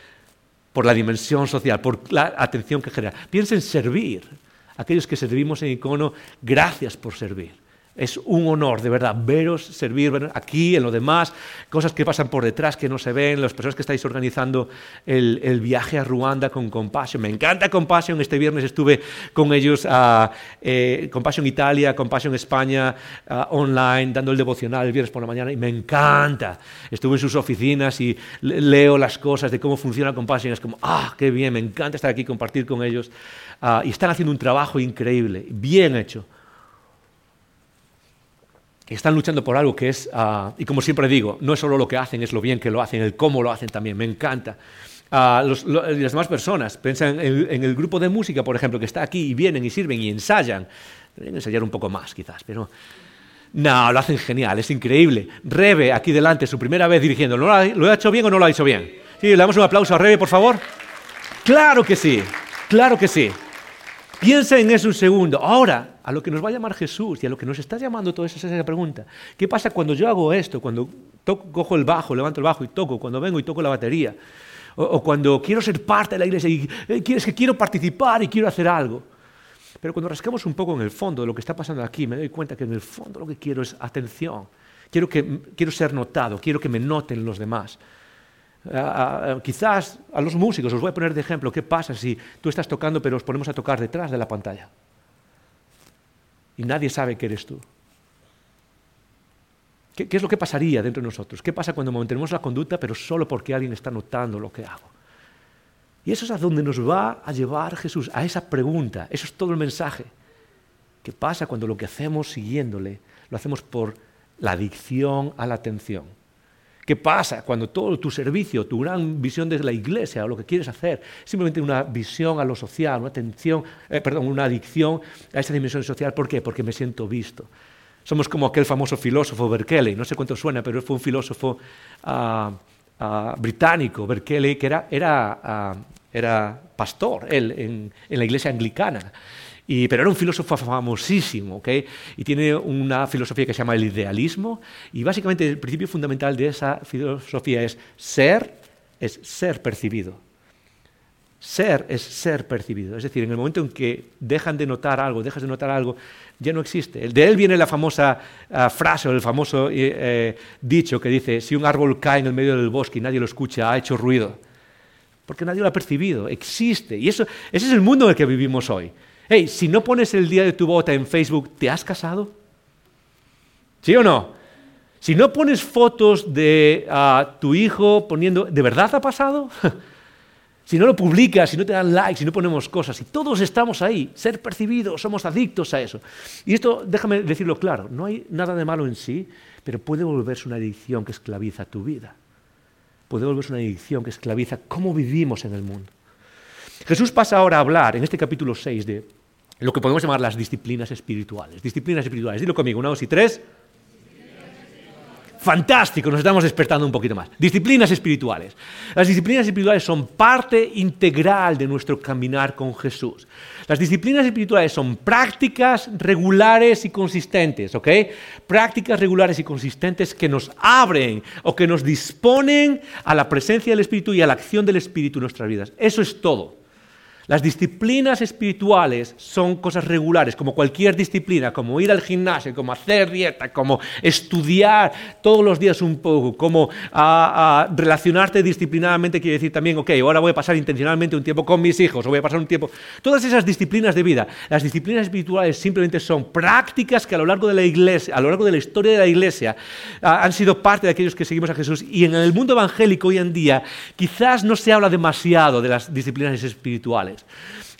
Por la dimensión social, por la atención que genera. Piensa en servir. Aquellos que servimos en icono, gracias por servir. Es un honor, de verdad, veros servir aquí, en lo demás, cosas que pasan por detrás que no se ven, las personas que estáis organizando el, viaje a Ruanda con Compassion. Me encanta Compassion, este viernes estuve con ellos a eh, Compassion Italia, Compassion España, online, dando el devocional el viernes por la mañana y me encanta. Estuve en sus oficinas y leo las cosas de cómo funciona Compassion es como, ah, qué bien, me encanta estar aquí, compartir con ellos. Ah, y están haciendo un trabajo increíble, bien hecho están luchando por algo que es, ah, y como siempre digo, no es solo lo que hacen, es lo bien que lo hacen, el cómo lo hacen también, me encanta. Uh, las demás personas, piensan en, el grupo de música, por ejemplo, que está aquí y vienen y sirven y ensayan. Deberían ensayar un poco más, quizás, pero... No, lo hacen genial, es increíble. Rebe, aquí delante, su primera vez dirigiendo, ¿lo ha, ¿lo ha hecho bien o no lo ha hecho bien? Sí, le damos un aplauso a Rebe, por favor. Claro que sí, claro que sí. Piensa en eso un segundo. Ahora, a lo que nos va a llamar Jesús y a lo que nos está llamando todo eso es esa pregunta. ¿Qué pasa cuando yo hago esto? Cuando cojo el bajo, levanto el bajo y toco, cuando vengo y toco la batería. O, cuando quiero ser parte de la iglesia y eh, es que quiero participar y quiero hacer algo. Pero cuando rascamos un poco en el fondo de lo que está pasando aquí, me doy cuenta que en el fondo lo que quiero es atención. Quiero, que, quiero ser notado, quiero que me noten los demás quizás a los músicos, os voy a poner de ejemplo, ¿qué pasa si tú estás tocando pero os ponemos a tocar detrás de la pantalla? Y nadie sabe que eres tú. ¿Qué, es lo que pasaría dentro de nosotros? ¿Qué pasa cuando mantenemos la conducta pero solo porque alguien está notando lo que hago? Y eso es a donde nos va a llevar Jesús, a esa pregunta. Eso es todo el mensaje. ¿Qué pasa cuando lo que hacemos siguiéndole lo hacemos por la adicción a la atención? ¿Qué pasa cuando todo tu servicio, tu gran visión de la iglesia o lo que quieres hacer, simplemente una visión a lo social, una atención, eh, perdón, una adicción a esa dimensión social? ¿Por qué? Porque me siento visto. Somos como aquel famoso filósofo Berkeley, no sé cuánto suena, pero fue un filósofo ah, ah, británico, Berkeley, que era, era, ah, era pastor en la iglesia anglicana pero era un filósofo famosísimo, ¿ok? Y tiene una filosofía que se llama el idealismo, y básicamente el principio fundamental de esa filosofía es ser, es ser percibido. Ser es ser percibido. Es decir, en el momento en que dejan de notar algo, dejas de notar algo, ya no existe. De él viene la famosa ah, frase o el famoso eh, eh, dicho que dice, si un árbol cae en el medio del bosque y nadie lo escucha, ha hecho ruido. Porque nadie lo ha percibido, existe. Y eso, ese es el mundo en el que vivimos hoy. Hey, si no pones el día de tu boda en Facebook, ¿te has casado? ¿Sí o no? Si no pones fotos de ah, tu hijo poniendo, ¿de verdad ha pasado? si no lo publicas, si no te dan likes, si no ponemos cosas, si todos estamos ahí, ser percibidos, somos adictos a eso. Y esto, déjame decirlo claro, no hay nada de malo en sí, pero puede volverse una adicción que esclaviza tu vida. Puede volverse una adicción que esclaviza cómo vivimos en el mundo. Jesús pasa ahora a hablar en este capítulo 6 de lo que podemos llamar las disciplinas espirituales. Disciplinas espirituales. Dilo conmigo, una, dos y tres. Fantástico, nos estamos despertando un poquito más. Disciplinas espirituales. Las disciplinas espirituales son parte integral de nuestro caminar con Jesús. Las disciplinas espirituales son prácticas regulares y consistentes, ¿ok? Prácticas regulares y consistentes que nos abren o que nos disponen a la presencia del Espíritu y a la acción del Espíritu en nuestras vidas. Eso es todo. Las disciplinas espirituales son cosas regulares, como cualquier disciplina, como ir al gimnasio, como hacer dieta, como estudiar todos los días un poco, como a, relacionarte disciplinadamente, quiere decir también, ok, ahora voy a pasar intencionalmente un tiempo con mis hijos, o voy a pasar un tiempo... Todas esas disciplinas de vida, las disciplinas espirituales simplemente son prácticas que a lo largo de la iglesia, a lo largo de la historia de la iglesia, han sido parte de aquellos que seguimos a Jesús. Y en el mundo evangélico hoy en día quizás no se habla demasiado de las disciplinas espirituales. side.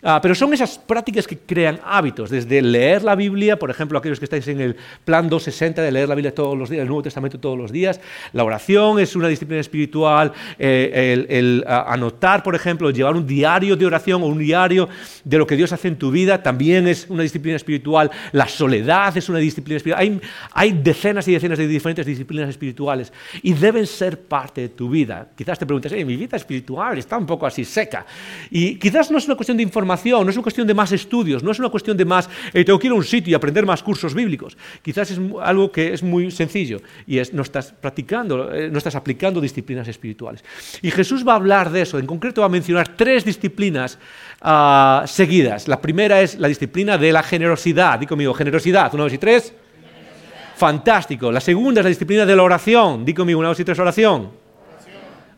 Ah, pero son esas prácticas que crean hábitos, desde leer la Biblia, por ejemplo, aquellos que estáis en el plan 260 de leer la Biblia todos los días, el Nuevo Testamento todos los días. La oración es una disciplina espiritual, eh, el, anotar, por ejemplo, llevar un diario de oración o un diario de lo que Dios hace en tu vida también es una disciplina espiritual. La soledad es una disciplina espiritual. Hay, decenas y decenas de diferentes disciplinas espirituales y deben ser parte de tu vida. Quizás te preguntes, mi vida espiritual está un poco así seca. Y quizás no es una cuestión de información no es una cuestión de más estudios, no es una cuestión de más, eh, tengo que ir a un sitio y aprender más cursos bíblicos. Quizás es algo que es muy sencillo y es no estás practicando, eh, no estás aplicando disciplinas espirituales. Y Jesús va a hablar de eso, en concreto va a mencionar tres disciplinas ah, seguidas. La primera es la disciplina de la generosidad. Di conmigo, generosidad, una, dos y tres. Fantástico. La segunda es la disciplina de la oración. Di conmigo una, dos y tres, oración.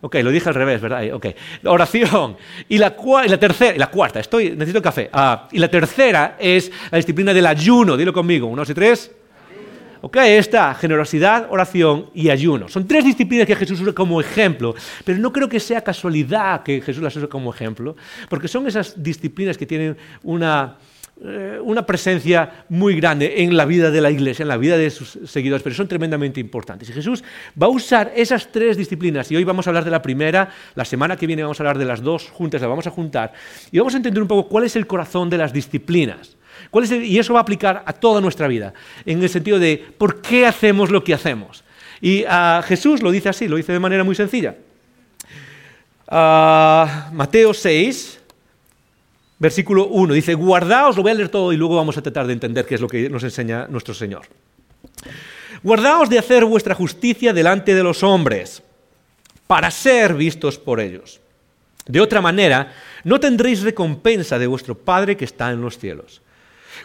Ok, lo dije al revés, ¿verdad? Ok. Oración. Y la, la tercera, y la cuarta, estoy, necesito café. Ah, y la tercera es la disciplina del ayuno. Dilo conmigo. Una, dos y tres. Ok, está generosidad, oración y ayuno. Son tres disciplinas que Jesús usa como ejemplo, pero no creo que sea casualidad que Jesús las use como ejemplo, porque son esas disciplinas que tienen una, eh, una presencia muy grande en la vida de la iglesia, en la vida de sus seguidores, pero son tremendamente importantes. Y Jesús va a usar esas tres disciplinas, y hoy vamos a hablar de la primera, la semana que viene vamos a hablar de las dos juntas, las vamos a juntar, y vamos a entender un poco cuál es el corazón de las disciplinas. y eso va a aplicar a toda nuestra vida, en el sentido de por qué hacemos lo que hacemos. Y a Jesús lo dice así, lo dice de manera muy sencilla. Ah, Mateo 6, versículo 1. Dice, guardaos, lo voy a leer todo y luego vamos a tratar de entender qué es lo que nos enseña nuestro Señor. Guardaos de hacer vuestra justicia delante de los hombres, para ser vistos por ellos. De otra manera, no tendréis recompensa de vuestro Padre que está en los cielos.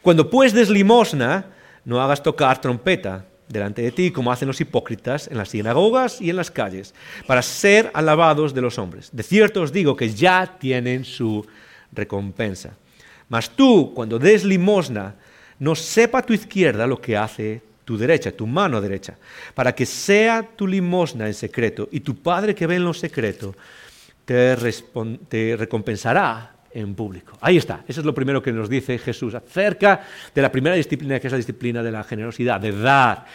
Cuando pues des limosna, no hagas tocar trompeta delante de ti, como hacen los hipócritas en las sinagogas y en las calles, para ser alabados de los hombres. De cierto os digo que ya tienen su recompensa. Mas tú, cuando des limosna, no sepa tu izquierda lo que hace tu derecha, tu mano derecha, para que sea tu limosna en secreto, y tu Padre que ve en lo secreto te, te recompensará en público. Ahí está, eso es lo primero que nos dice Jesús acerca de la primera disciplina, que es la disciplina de la generosidad, de dar.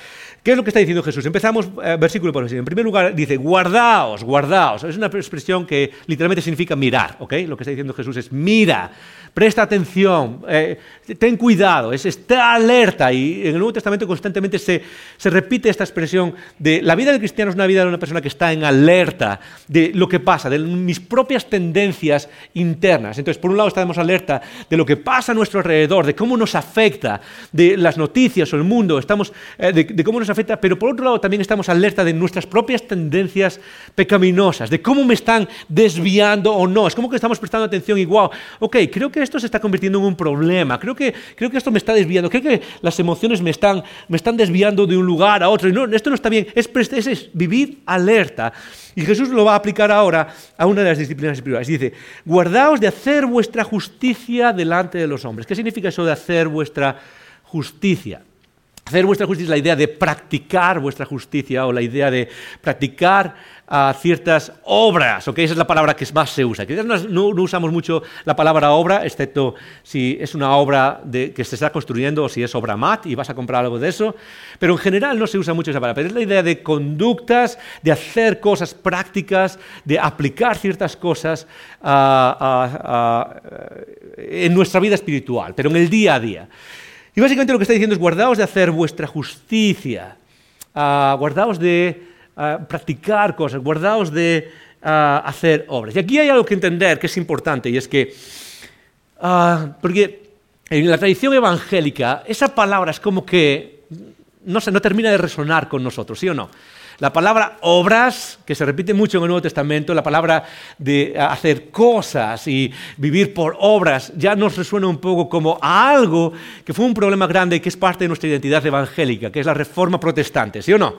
¿Qué es lo que está diciendo Jesús? Empezamos eh, versículo por versículo. En primer lugar dice, guardaos, guardaos. Es una expresión que literalmente significa mirar, ¿ok? Lo que está diciendo Jesús es mira, presta atención, eh, ten cuidado, es, está alerta. Y en el Nuevo Testamento constantemente se, se, repite esta expresión de la vida del cristiano es una vida de una persona que está en alerta de lo que pasa, de mis propias tendencias internas. Entonces, por un lado estamos alerta de lo que pasa a nuestro alrededor, de cómo nos afecta, de las noticias o el mundo, estamos, eh, de, cómo nos afecta, pero por otro lado también estamos alerta de nuestras propias tendencias pecaminosas, de cómo me están desviando o no. Es como que estamos prestando atención y wow, ok, creo que esto se está convirtiendo en un problema, creo que, creo que esto me está desviando, creo que las emociones me están, me están desviando de un lugar a otro. Esto no está bien, es, es, vivir alerta. Y Jesús lo va a aplicar ahora a una de las disciplinas espirituales. Dice, guardaos de hacer vuestra justicia delante de los hombres. ¿Qué significa eso de hacer vuestra justicia? Hacer vuestra justicia es la idea de practicar vuestra justicia o la idea de practicar uh, ciertas obras, ¿ok? Esa es la palabra que más se usa. Quizás no, usamos mucho la palabra obra, excepto si es una obra que se está construyendo o si es obra mat y vas a comprar algo de eso, pero en general no se usa mucho esa palabra. Pero es la idea de conductas, de hacer cosas prácticas, de aplicar ciertas cosas uh, uh, en nuestra vida espiritual, pero en el día a día. Y básicamente lo que está diciendo es guardaos de hacer vuestra justicia, uh, guardaos de uh, practicar cosas, guardaos de uh, hacer obras. Y aquí hay algo que entender que es importante y es que, porque en la tradición evangélica esa palabra es como que no, no termina de resonar con nosotros, ¿sí o no? La palabra obras, que se repite mucho en el Nuevo Testamento, la palabra de hacer cosas y vivir por obras, ya nos resuena un poco como a algo que fue un problema grande y que es parte de nuestra identidad evangélica, que es la reforma protestante, ¿sí o no?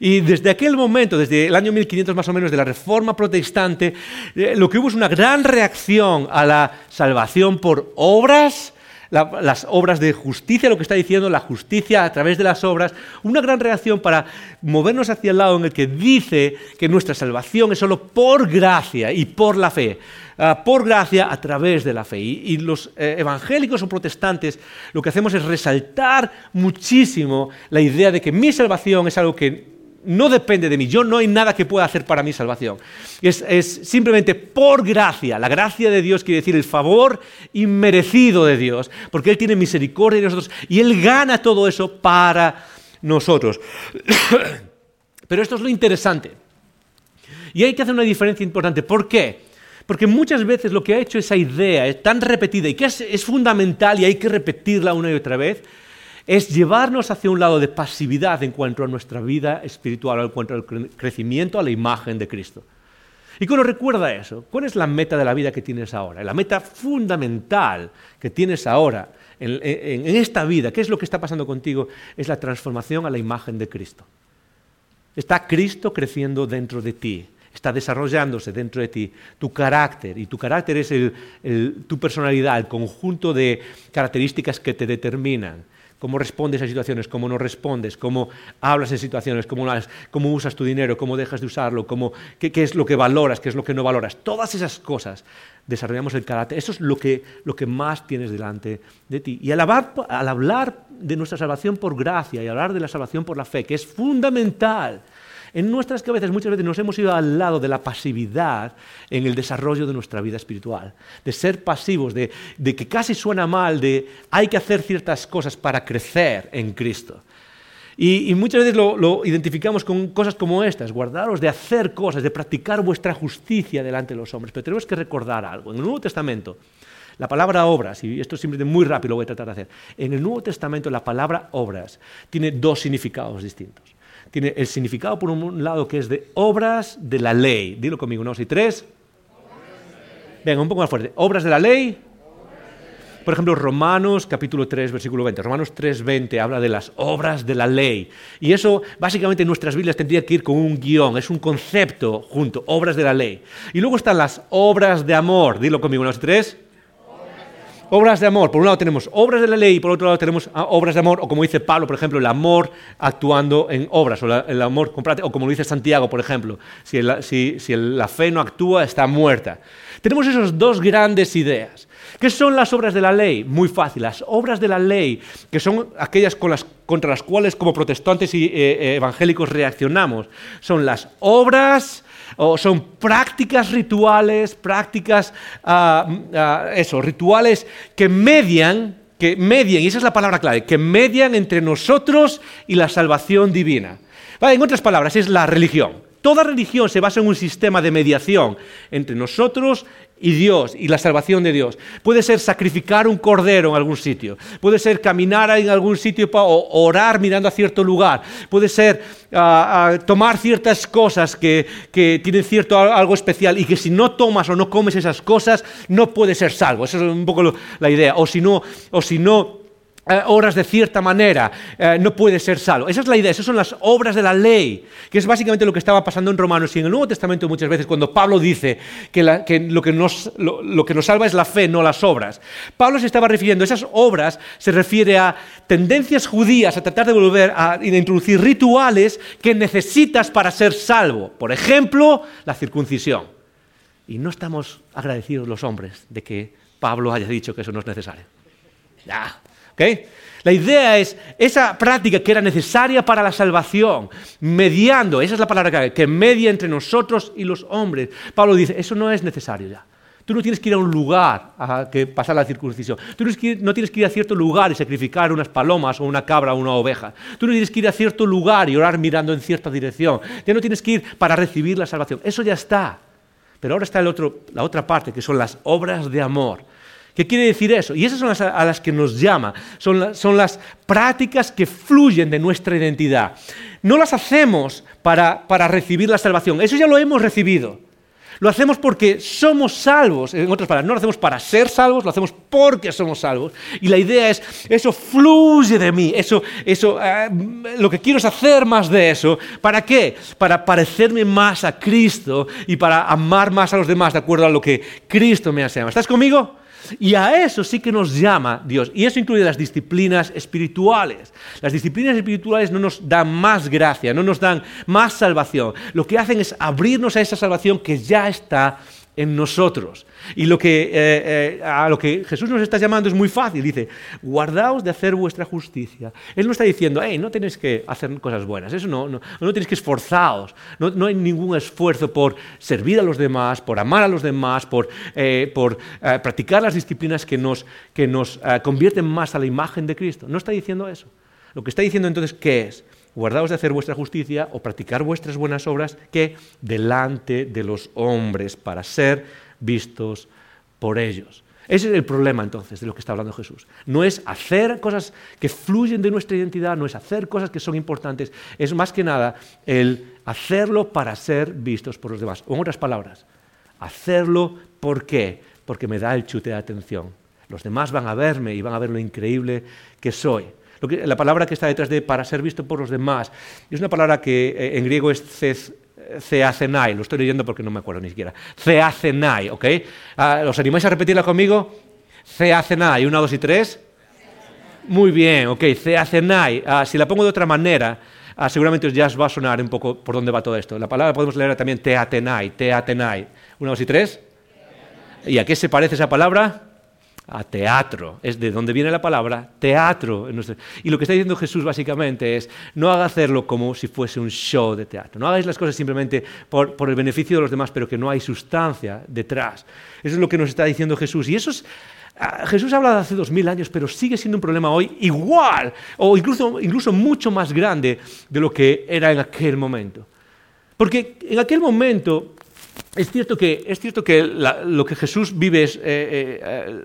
Y desde aquel momento, desde el año 1500 más o menos de la Reforma Protestante, eh, lo que hubo es una gran reacción a la salvación por obras las obras de justicia, lo que está diciendo, la justicia a través de las obras, una gran reacción para movernos hacia el lado en el que dice que nuestra salvación es solo por gracia y por la fe. Ah, por gracia a través de la fe. Y, los eh, evangélicos o protestantes lo que hacemos es resaltar muchísimo la idea de que mi salvación es algo que no depende de mí, yo no hay nada que pueda hacer para mi salvación. Es, simplemente por gracia, la gracia de Dios quiere decir el favor inmerecido de Dios, porque Él tiene misericordia de nosotros y Él gana todo eso para nosotros. Pero esto es lo interesante. Y hay que hacer una diferencia importante. ¿Por qué? Porque muchas veces lo que ha hecho esa idea es tan repetida y que es fundamental y hay que repetirla una y otra vez, es llevarnos hacia un lado de pasividad en cuanto a nuestra vida espiritual, en cuanto al crecimiento a la imagen de Cristo. Y cuando recuerda eso, ¿cuál es la meta de la vida que tienes ahora? La meta fundamental que tienes ahora en, en, esta vida, ¿qué es lo que está pasando contigo? Es la transformación a la imagen de Cristo. Está Cristo creciendo dentro de ti, está desarrollándose dentro de ti tu carácter, y tu carácter es tu personalidad, el conjunto de características que te determinan cómo respondes a situaciones, cómo no respondes, cómo hablas en situaciones, cómo, usas tu dinero, cómo dejas de usarlo, cómo, qué, es lo que valoras, qué es lo que no valoras. Todas esas cosas desarrollamos el carácter. Eso es lo que, lo que más tienes delante de ti. Y al hablar de nuestra salvación por gracia y hablar de la salvación por la fe, que es fundamental, en nuestras cabezas muchas veces nos hemos ido al lado de la pasividad en el desarrollo de nuestra vida espiritual, de ser pasivos, de, que casi suena mal, de hay que hacer ciertas cosas para crecer en Cristo. Y, muchas veces lo, lo, identificamos con cosas como estas, guardaros de hacer cosas, de practicar vuestra justicia delante de los hombres. Pero tenemos que recordar algo. En el Nuevo Testamento, la palabra obras, y esto simplemente muy rápido lo voy a tratar de hacer, en el Nuevo Testamento la palabra obras tiene dos significados distintos tiene el significado por un lado que es de obras de la ley. Dilo conmigo, ¿no? Si tres. Venga, un poco más fuerte. Obras de la ley. Por ejemplo, Romanos capítulo 3, versículo 20. Romanos 3, 20 habla de las obras de la ley. Y eso básicamente en nuestras Biblias tendría que ir con un guion, es un concepto junto, obras de la ley. Y luego están las obras de amor. Dilo conmigo, ¿no? Si tres. Obras de amor. Por un lado tenemos obras de la ley y por otro lado tenemos ah, obras de amor, o como dice Pablo, por ejemplo, el amor actuando en obras, o el amor o como lo dice Santiago, por ejemplo, si, la fe no actúa, está muerta. Tenemos esas dos grandes ideas. ¿Qué son las obras de la ley? Muy fácil. Las obras de la ley, que son aquellas contra las cuales como protestantes y eh, eh, evangélicos reaccionamos, son las obras o son prácticas rituales, prácticas, ah, ah, eso, rituales que median, que median, y esa es la palabra clave, que median entre nosotros y la salvación divina. En otras palabras, es la religión. Toda religión se basa en un sistema de mediación entre nosotros y Dios y la salvación de Dios. Puede ser sacrificar un cordero en algún sitio, puede ser caminar en algún sitio o orar mirando a cierto lugar, puede ser ah, ah, tomar ciertas cosas que, tienen cierto algo especial y que si no tomas o no comes esas cosas no puedes ser salvo. Esa es un poco la idea. O si no, o si no eh, de cierta manera, eh, no puede ser salvo. Esa es la idea, esas son las obras de la ley, que es básicamente lo que estaba pasando en Romanos y en el Nuevo Testamento muchas veces cuando Pablo dice que, lo, que nos, lo, que nos salva es la fe, no las obras. Pablo se estaba refiriendo, esas obras se refiere a tendencias judías a tratar de volver a introducir rituales que necesitas para ser salvo. Por ejemplo, la circuncisión. Y no estamos agradecidos los hombres de que Pablo haya dicho que eso no es necesario. Ya, la idea es esa práctica que era necesaria para la salvación, mediando, esa es la palabra que, que media entre nosotros y los hombres. Pablo dice, eso no es necesario ya. Tú no tienes que ir a un lugar a que pasar la circuncisión. Tú no tienes que ir a cierto lugar y sacrificar unas palomas o una cabra o una oveja. Tú no tienes que ir a cierto lugar y orar mirando en cierta dirección. Ya no tienes que ir para recibir la salvación. Eso ya está. Pero ahora está la otra parte, que son las obras de amor ¿Qué quiere decir eso? Y esas son las a las que nos llama, son, son las prácticas que fluyen de nuestra identidad. No las hacemos para, para recibir la salvación, eso ya lo hemos recibido. Lo hacemos porque somos salvos. En otras palabras, no lo hacemos para ser salvos, lo hacemos porque somos salvos. Y la idea es, eso fluye de mí, eso, eso, eh, lo que quiero es hacer más de eso. ¿Para qué? Para parecerme más a Cristo y para amar más a los demás de acuerdo a lo que Cristo me hace. ¿Estás conmigo? Y a eso sí que nos llama Dios. Y eso incluye las disciplinas espirituales. Las disciplinas espirituales no nos dan más gracia, no nos dan más salvación. Lo que hacen es abrirnos a esa salvación que ya está en nosotros. Y lo que, eh, eh, a lo que Jesús nos está llamando es muy fácil. Dice, guardaos de hacer vuestra justicia. Él no está diciendo, hey, no tenéis que hacer cosas buenas. Eso no, no, no tenéis que esforzaros. No, no, hay ningún esfuerzo por servir a los demás, por amar a los demás, por, eh, por practicar las disciplinas que nos, que nos convierten más a la imagen de Cristo. No está diciendo eso. Lo que está diciendo entonces, ¿qué es? Guardaos de hacer vuestra justicia o practicar vuestras buenas obras que delante de los hombres para ser vistos por ellos. Ese es el problema entonces de lo que está hablando Jesús. No es hacer cosas que fluyen de nuestra identidad, no es hacer cosas que son importantes, es más que nada el hacerlo para ser vistos por los demás. O en otras palabras, hacerlo ¿por qué? Porque me da el chute de atención. Los demás van a verme y van a ver lo increíble que soy. La palabra que está detrás de para ser visto por los demás es una palabra que eh, en griego es ceacenai, lo estoy leyendo porque no me acuerdo ni siquiera. Ceacenai, ¿ok? Ah, ¿Os animáis a repetirla conmigo? Ceacenai, una, dos y tres. Muy bien, ok, ceacenai. Ah, si la pongo de otra manera, ah, seguramente ya os va a sonar un poco por dónde va todo esto. La palabra podemos leer también teatenai, teatenai. Una, dos y tres. ¿Y a qué se parece esa palabra? A teatro. Es de donde viene la palabra teatro. Y lo que está diciendo Jesús básicamente es, no haga hacerlo como si fuese un show de teatro. No hagáis las cosas simplemente por, el beneficio de los demás, pero que no hay sustancia detrás. Eso es lo que nos está diciendo Jesús. Y eso es... Ah, Jesús habla de hace dos mil años, pero sigue siendo un problema hoy igual, o incluso, incluso mucho más grande de lo que era en aquel momento. Porque en aquel momento es cierto que, es cierto que lo que Jesús vive es... Eh, eh,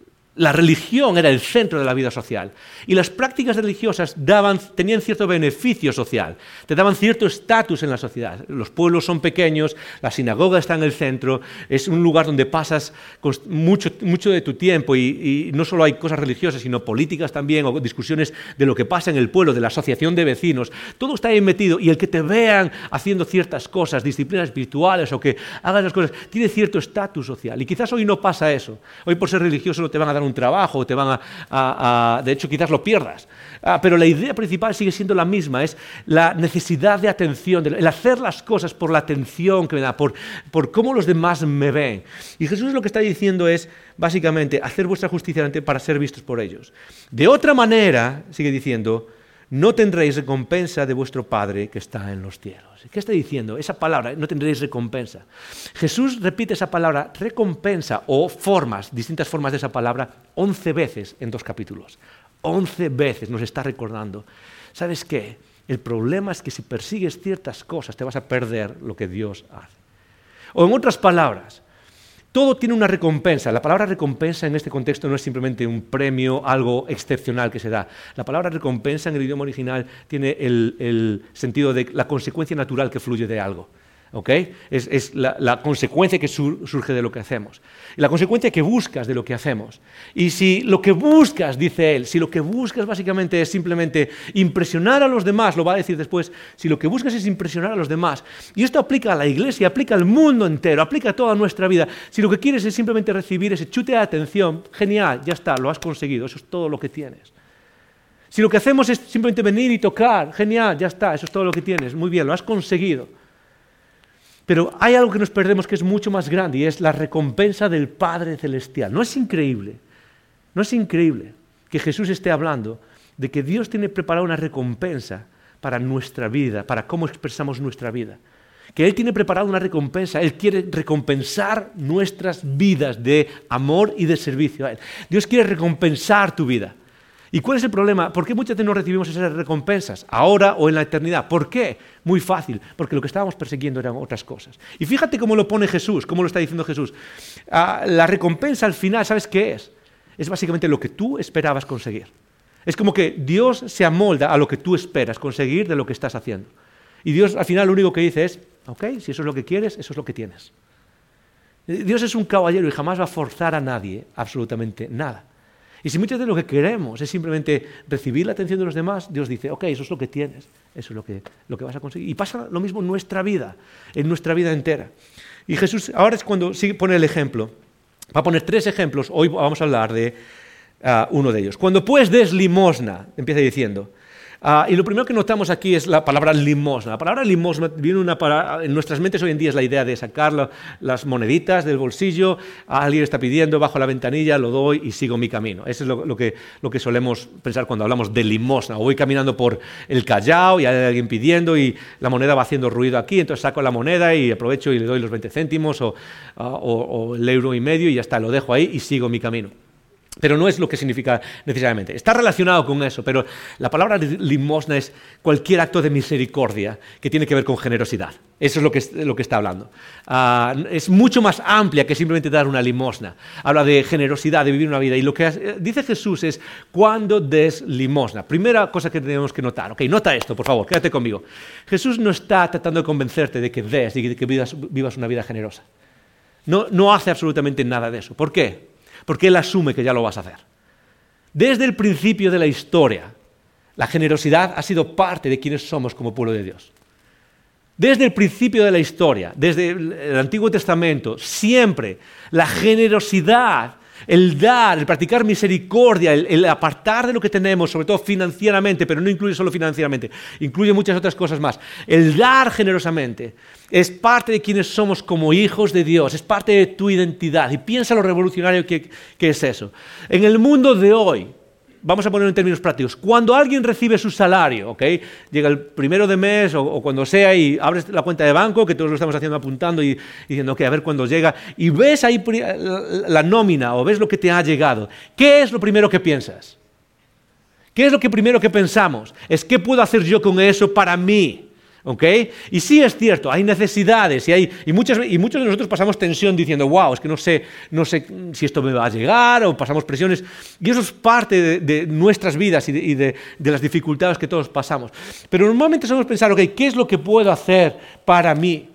la religión era el centro de la vida social y las prácticas religiosas tenían cierto beneficio social, te daban cierto estatus en la sociedad. Los pueblos son pequeños, la sinagoga está en el centro, es un lugar donde pasas mucho, de tu tiempo y, no solo hay cosas religiosas, sino políticas también o discusiones de lo que pasa en el pueblo, de la asociación de vecinos. Todo está ahí metido y el que te vean haciendo ciertas cosas, disciplinas espirituales o que hagas las cosas, tiene cierto estatus social. Y quizás hoy no pasa eso. Hoy por ser religioso no te van a dar un trabajo, te van a, de hecho quizás lo pierdas. Ah, pero la idea principal sigue siendo la misma, es la necesidad de atención, el hacer las cosas por la atención que me da, por, por cómo los demás me ven. Y Jesús lo que está diciendo es, básicamente, hacer vuestra justicia para ser vistos por ellos. De otra manera, sigue diciendo, no tendréis recompensa de vuestro Padre que está en los cielos. ¿Qué está diciendo? Esa palabra, no tendréis recompensa. Jesús repite esa palabra recompensa o formas, distintas formas de esa palabra, once veces en dos capítulos. Once veces nos está recordando. ¿Sabes qué? El problema es que si persigues ciertas cosas te vas a perder lo que Dios hace. O en otras palabras, todo tiene una recompensa. La palabra recompensa en este contexto no es simplemente un premio, algo excepcional que se da. La palabra recompensa en el idioma original tiene el, sentido de la consecuencia natural que fluye de algo. Es, la, consecuencia que surge de lo que hacemos. La consecuencia que buscas de lo que hacemos. Y si lo que buscas, dice él, si lo que buscas básicamente es simplemente impresionar a los demás, lo va a decir después, si lo que buscas es impresionar a los demás, y esto aplica a la iglesia, aplica al mundo entero, aplica a toda nuestra vida, si lo que quieres es simplemente recibir ese chute de atención, genial, ya está, lo has conseguido, eso es todo lo que tienes. Si lo que hacemos es simplemente venir y tocar, genial, ya está, eso es todo lo que tienes, muy bien, lo has conseguido. Pero hay algo que nos perdemos que es mucho más grande y es la recompensa del Padre Celestial. ¿No es increíble? ¿No es increíble que Jesús esté hablando de que Dios tiene preparada una recompensa para nuestra vida, para cómo expresamos nuestra vida? Que Él tiene preparada una recompensa, Él quiere recompensar nuestras vidas de amor y de servicio. Dios quiere recompensar tu vida. ¿Y cuál es el problema? ¿Por qué muchas veces no recibimos esas recompensas, ahora o en la eternidad? ¿Por qué? Muy fácil, porque lo que estábamos persiguiendo eran otras cosas. Y fíjate cómo lo pone Jesús, cómo lo está diciendo Jesús. Ah, la recompensa al final, ¿sabes qué es? Es básicamente lo que tú esperabas conseguir. Es como que Dios se amolda a lo que tú esperas conseguir de lo que estás haciendo. Y Dios al final lo único que dice es, ok, si eso es lo que quieres, eso es lo que tienes. Dios es un caballero y jamás va a forzar a nadie absolutamente nada. Y si muchas veces lo que queremos es simplemente recibir la atención de los demás, Dios dice, ok, eso es lo que tienes, eso es lo que, lo que vas a conseguir. Y pasa lo mismo en nuestra vida, en nuestra vida entera. Y Jesús ahora es cuando sigue, pone el ejemplo. Va a poner tres ejemplos, hoy vamos a hablar de ah, uno de ellos. Cuando pues des limosna, empieza diciendo, Ah, y lo primero que notamos aquí es la palabra limosna. La palabra limosna viene una en nuestras mentes hoy en día es la idea de sacar las moneditas del bolsillo, alguien está pidiendo, bajo la ventanilla, lo doy y sigo mi camino. Eso es lo, que, lo que solemos pensar cuando hablamos de limosna. O voy caminando por el Callao y hay alguien pidiendo y la moneda va haciendo ruido aquí, entonces saco la moneda y aprovecho y le doy los 20 céntimos o, ah, o el euro y medio y ya está, lo dejo ahí y sigo mi camino. Pero no es lo que significa necesariamente. Está relacionado con eso, pero la palabra limosna es cualquier acto de misericordia que tiene que ver con generosidad. Eso es lo que, está hablando. Ah, es mucho más amplia que simplemente dar una limosna. Habla de generosidad, de vivir una vida. Y lo que dice Jesús es cuando des limosna. Primera cosa que tenemos que notar. Ok, nota esto, por favor, quédate conmigo. Jesús no está tratando de convencerte de que des y de que vivas, vivas una vida generosa. No, no hace absolutamente nada de eso. ¿Por qué? Porque Él asume que ya lo vas a hacer. Desde el principio de la historia, la generosidad ha sido parte de quienes somos como pueblo de Dios. Desde el principio de la historia, desde el Antiguo Testamento, siempre la generosidad el dar, el practicar misericordia, el, apartar de lo que tenemos, sobre todo financieramente, pero no incluye solo financieramente, incluye muchas otras cosas más. El dar generosamente es parte de quienes somos como hijos de Dios, es parte de tu identidad. Y piensa lo revolucionario que es eso. En el mundo de hoy, vamos a ponerlo en términos prácticos, cuando alguien recibe su salario, llega el primero de mes o, cuando sea y abres la cuenta de banco, que todos lo estamos haciendo apuntando y, diciendo, ok, a ver cuándo llega, y ves ahí la nómina o ves lo que te ha llegado, ¿qué es lo primero que piensas? ¿Qué es lo que primero que pensamos? Es qué puedo hacer yo con eso para mí. Y sí es cierto, hay necesidades y, hay, y, muchos de nosotros pasamos tensión diciendo, wow, es que no sé, no sé si esto me va a llegar o pasamos presiones. Y eso es parte de, nuestras vidas y, de, las dificultades que todos pasamos. Pero normalmente somos pensar, ok, ¿qué es lo que puedo hacer para mí?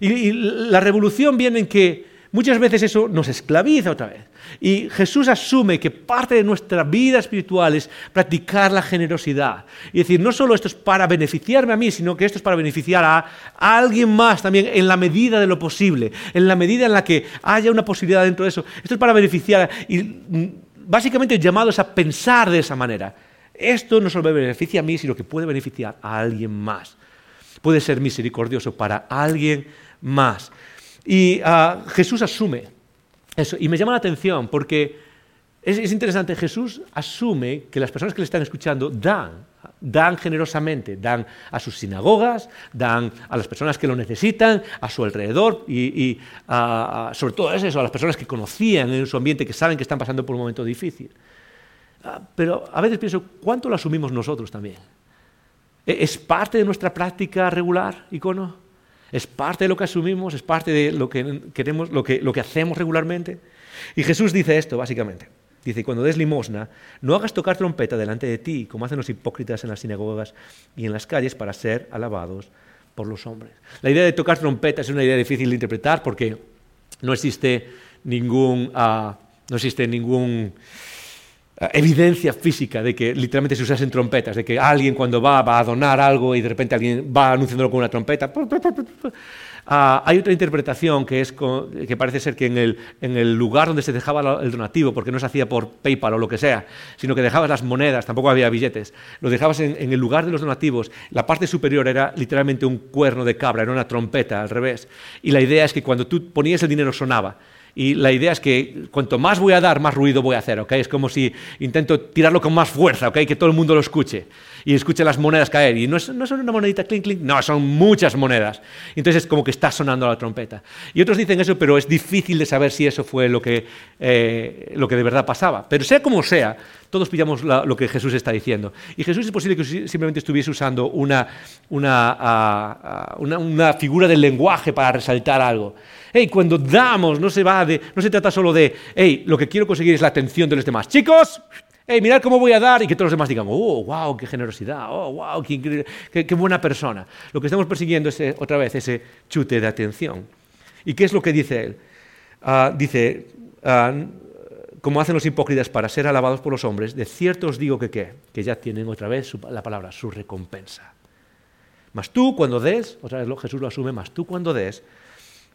y la revolución viene en que muchas veces eso nos esclaviza otra vez. Y Jesús asume que parte de nuestra vida espiritual es practicar la generosidad. Y decir, no solo esto es para beneficiarme a mí, sino que esto es para beneficiar a, alguien más también en la medida de lo posible, en la medida en la que haya una posibilidad dentro de eso. Esto es para beneficiar. Y mm, básicamente llamados a pensar de esa manera. Esto no solo me beneficia a mí, sino que puede beneficiar a alguien más. Puede ser misericordioso para alguien más. Y ah, Jesús asume y me llama la atención porque es, interesante, Jesús asume que las personas que le están escuchando dan, dan generosamente, dan a sus sinagogas, dan a las personas que lo necesitan, a su alrededor y, sobre todo eso, a las personas que conocían en su ambiente, que saben que están pasando por un momento difícil. Ah, pero a veces pienso, ¿cuánto lo asumimos nosotros también? ¿E-, ¿Es parte de nuestra práctica regular, icono? Es parte de lo que asumimos, es parte de lo que queremos, lo que, hacemos regularmente. Y Jesús dice esto, básicamente. Dice, cuando des limosna, no hagas tocar trompeta delante de ti, como hacen los hipócritas en las sinagogas y en las calles para ser alabados por los hombres. La idea de tocar trompeta es una idea difícil de interpretar porque no existe ningún, uh, no existe ningún evidencia física de que literalmente se usasen trompetas, de que alguien cuando va, va a donar algo y de repente alguien va anunciándolo con una trompeta. Ah, hay otra interpretación que, es que parece ser que en el, en el, lugar donde se dejaba el donativo, porque no se hacía por PayPal o lo que sea, sino que dejabas las monedas, tampoco había billetes, lo dejabas en, en el lugar de los donativos, la parte superior era literalmente un cuerno de cabra, era una trompeta al revés. Y la idea es que cuando tú ponías el dinero sonaba. Y la idea es que cuanto más voy a dar, más ruido voy a hacer, ¿ok? Es como si intento tirarlo con más fuerza, ¿ok? Que todo el mundo lo escuche y escuche las monedas caer. Y no, es, no son una monedita clink, clink, no, son muchas monedas. Entonces es como que está sonando la trompeta. Y otros dicen eso, pero es difícil de saber si eso fue lo que, eh, lo que de verdad pasaba. Pero sea como sea, todos pillamos lo que Jesús está diciendo. Y Jesús es posible que simplemente estuviese usando una, una, uh, una, una figura del lenguaje para resaltar algo. Hey, cuando damos, no se, va de, no se trata solo de, hey, lo que quiero conseguir es la atención de los demás. Chicos, hey, mirad cómo voy a dar y que todos los demás digan, oh, wow, qué generosidad, oh, wow, qué, qué, buena persona. Lo que estamos persiguiendo es eh, otra vez ese chute de atención. ¿Y qué es lo que dice él? Uh, dice, como hacen los hipócritas para ser alabados por los hombres, de cierto os digo que qué, que ya tienen otra vez la palabra, su recompensa. Mas tú cuando des, otra vez Jesús lo asume, mas tú cuando des,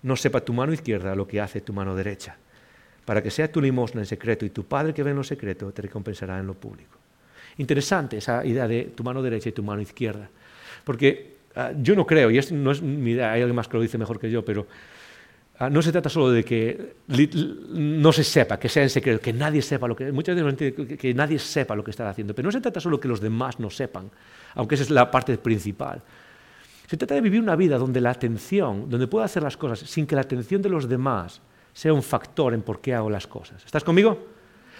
no sepa tu mano izquierda lo que hace tu mano derecha, para que sea tu limosna en secreto y tu Padre que ve en lo secreto te recompensará en lo público. Interesante esa idea de tu mano derecha y tu mano izquierda, porque ah, yo no creo, y esto no es mi hay alguien más que lo dice mejor que yo, pero no se trata solo de que no se sepa, que sea en secreto, que nadie sepa lo que, muchas veces que, nadie sepa lo que está haciendo, pero no se trata solo que los demás no sepan, aunque esa es la parte principal, se trata de vivir una vida donde la atención, donde puedo hacer las cosas sin que la atención de los demás sea un factor en por qué hago las cosas. ¿Estás conmigo?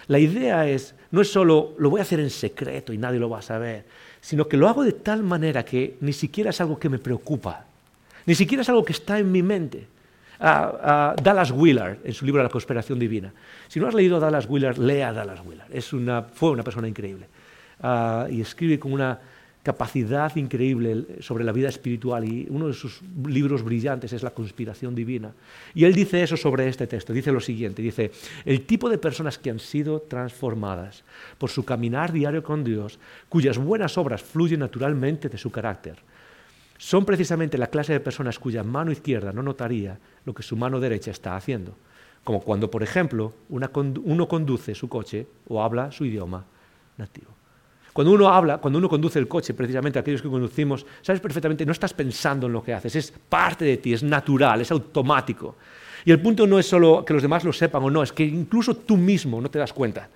La idea es, no es solo lo voy a hacer en secreto y nadie lo va a saber, sino que lo hago de tal manera que ni siquiera es algo que me preocupa, ni siquiera es algo que está en mi mente. Dallas Willard, en su libro La conspiración divina. Si no has leído a Dallas Willard, lea a Dallas Willard. Es una, fue una persona increíble. Ah, y escribe con una capacidad increíble sobre la vida espiritual y uno de sus libros brillantes es La conspiración divina. Y él dice eso sobre este texto, dice lo siguiente, dice, el tipo de personas que han sido transformadas por su caminar diario con Dios, cuyas buenas obras fluyen naturalmente de su carácter, son precisamente la clase de personas cuya mano izquierda no notaría lo que su mano derecha está haciendo, como cuando, por ejemplo, uno conduce su coche o habla su idioma nativo. Cuando uno habla, cuando uno conduce el coche, precisamente aquellos que conducimos, sabes perfectamente, no estás pensando en lo que haces, es parte de ti, es natural, es automático. Y el punto no es solo que los demás lo sepan o no, es que incluso tú mismo no te das cuenta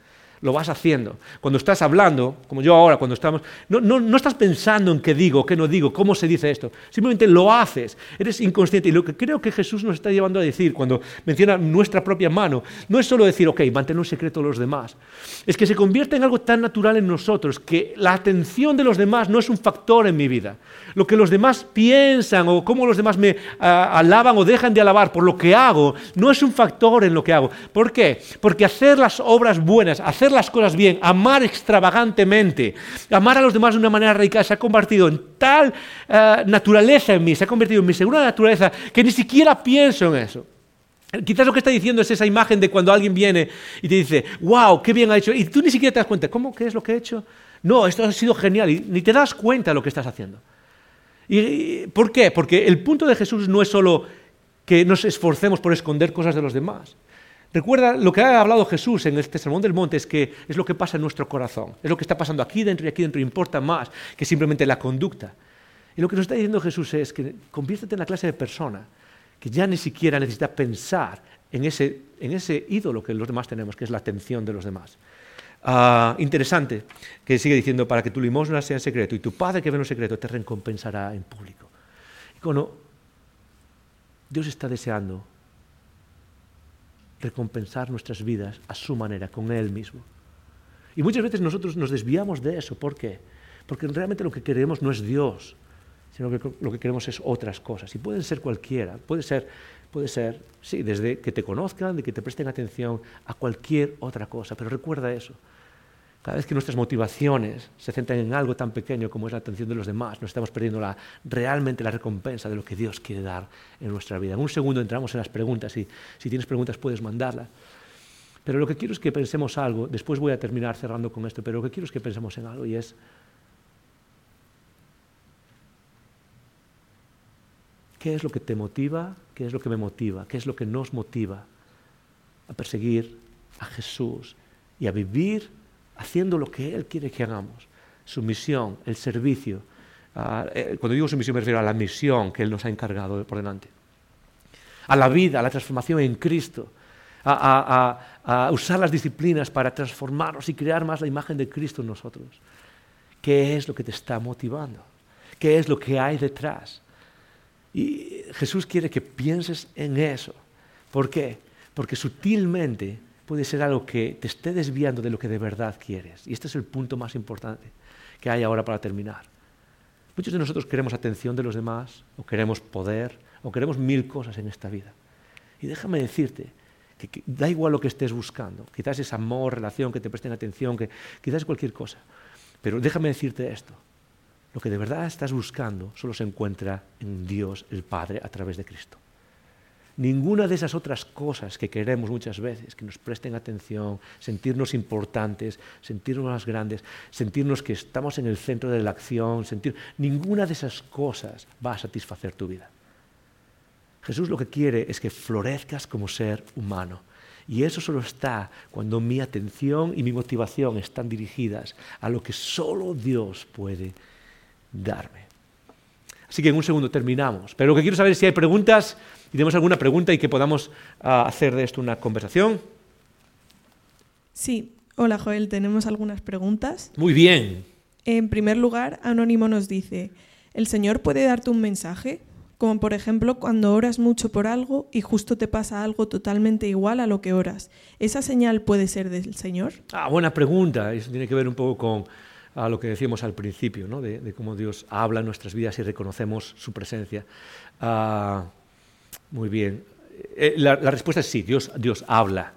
lo vas haciendo. Cuando estás hablando, como yo ahora, cuando estamos, no, no, estás pensando en qué digo, qué no digo, cómo se dice esto. Simplemente lo haces, eres inconsciente. Y lo que creo que Jesús nos está llevando a decir cuando menciona nuestra propia mano, no es solo decir, ok, mantener un secreto a los demás. Es que se convierte en algo tan natural en nosotros que la atención de los demás no es un factor en mi vida. Lo que los demás piensan o cómo los demás me alaban o dejan de alabar por lo que hago, no es un factor en lo que hago. ¿Por qué? Porque hacer las obras buenas, hacer las cosas bien, amar extravagantemente, amar a los demás de una manera radical, se ha convertido en tal eh, naturaleza en mí, se ha convertido en mi segunda naturaleza, que ni siquiera pienso en eso. Quizás lo que está diciendo es esa imagen de cuando alguien viene y te dice, wow, qué bien ha hecho, y tú ni siquiera te das cuenta, ¿cómo? ¿Qué es lo que he hecho? No, esto ha sido genial, y ni te das cuenta de lo que estás haciendo. ¿Y por qué? Porque el punto de Jesús no es solo que nos esforcemos por esconder cosas de los demás. Recuerda lo que ha hablado Jesús en este Sermón del Monte, es que es lo que pasa en nuestro corazón, es lo que está pasando aquí dentro y aquí dentro, importa más que simplemente la conducta. Y lo que nos está diciendo Jesús es que conviértete en la clase de persona que ya ni siquiera necesita pensar en ese, en ese ídolo que los demás tenemos, que es la atención de los demás. Ah, interesante que sigue diciendo, para que tu limosna sea en secreto y tu Padre que ve en secreto te recompensará en público. Y cuando Dios está deseando recompensar nuestras vidas a su manera, con Él mismo. Y muchas veces nosotros nos desviamos de eso. ¿Por qué? Porque realmente lo que queremos no es Dios, sino que lo que queremos es otras cosas. Y pueden ser cualquiera. Puede ser, puede ser, sí, desde que te conozcan, de que te presten atención a cualquier otra cosa. Pero recuerda eso. Cada vez que nuestras motivaciones se centran en algo tan pequeño como es la atención de los demás, nos estamos perdiendo realmente la recompensa de lo que Dios quiere dar en nuestra vida. En un segundo entramos en las preguntas y si tienes preguntas puedes mandarlas. Pero lo que quiero es que pensemos algo, después voy a terminar cerrando con esto, pero lo que quiero es que pensemos en algo y es, ¿qué es lo que te motiva? ¿Qué es lo que me motiva? ¿Qué es lo que nos motiva a perseguir a Jesús y a vivir haciendo lo que Él quiere que hagamos. Su misión, el servicio. Ah, eh, cuando digo su misión me refiero a la misión que Él nos ha encargado por delante. A la vida, a la transformación en Cristo. A, usar las disciplinas para transformarnos y crear más la imagen de Cristo en nosotros. ¿Qué es lo que te está motivando? ¿Qué es lo que hay detrás? Y Jesús quiere que pienses en eso. ¿Por qué? Porque sutilmente puede ser algo que te esté desviando de lo que de verdad quieres. Y este es el punto más importante que hay ahora para terminar. Muchos de nosotros queremos atención de los demás, o queremos poder, o queremos mil cosas en esta vida. Y déjame decirte que, da igual lo que estés buscando, quizás es amor, relación, que te presten atención, que quizás es cualquier cosa. Pero déjame decirte esto, lo que de verdad estás buscando solo se encuentra en Dios el Padre a través de Cristo. Ninguna de esas otras cosas que queremos muchas veces, que nos presten atención, sentirnos importantes, sentirnos más grandes, sentirnos que estamos en el centro de la acción, sentir, ninguna de esas cosas va a satisfacer tu vida. Jesús lo que quiere es que florezcas como ser humano. Y eso solo está cuando mi atención y mi motivación están dirigidas a lo que solo Dios puede darme. Así que en un segundo terminamos. Pero lo que quiero saber es si hay preguntas y tenemos alguna pregunta y que podamos ah, hacer de esto una conversación. Sí, hola Joel, tenemos algunas preguntas. Muy bien. En primer lugar, Anónimo nos dice, ¿el Señor puede darte un mensaje? como por ejemplo cuando oras mucho por algo y justo te pasa algo totalmente igual a lo que oras. ¿Esa señal puede ser del Señor? Ah, buena pregunta. Eso tiene que ver un poco con a lo que decíamos al principio, ¿no? de, cómo Dios habla en nuestras vidas y reconocemos su presencia. Ah, muy bien. Eh, la, respuesta es sí, Dios, Dios habla.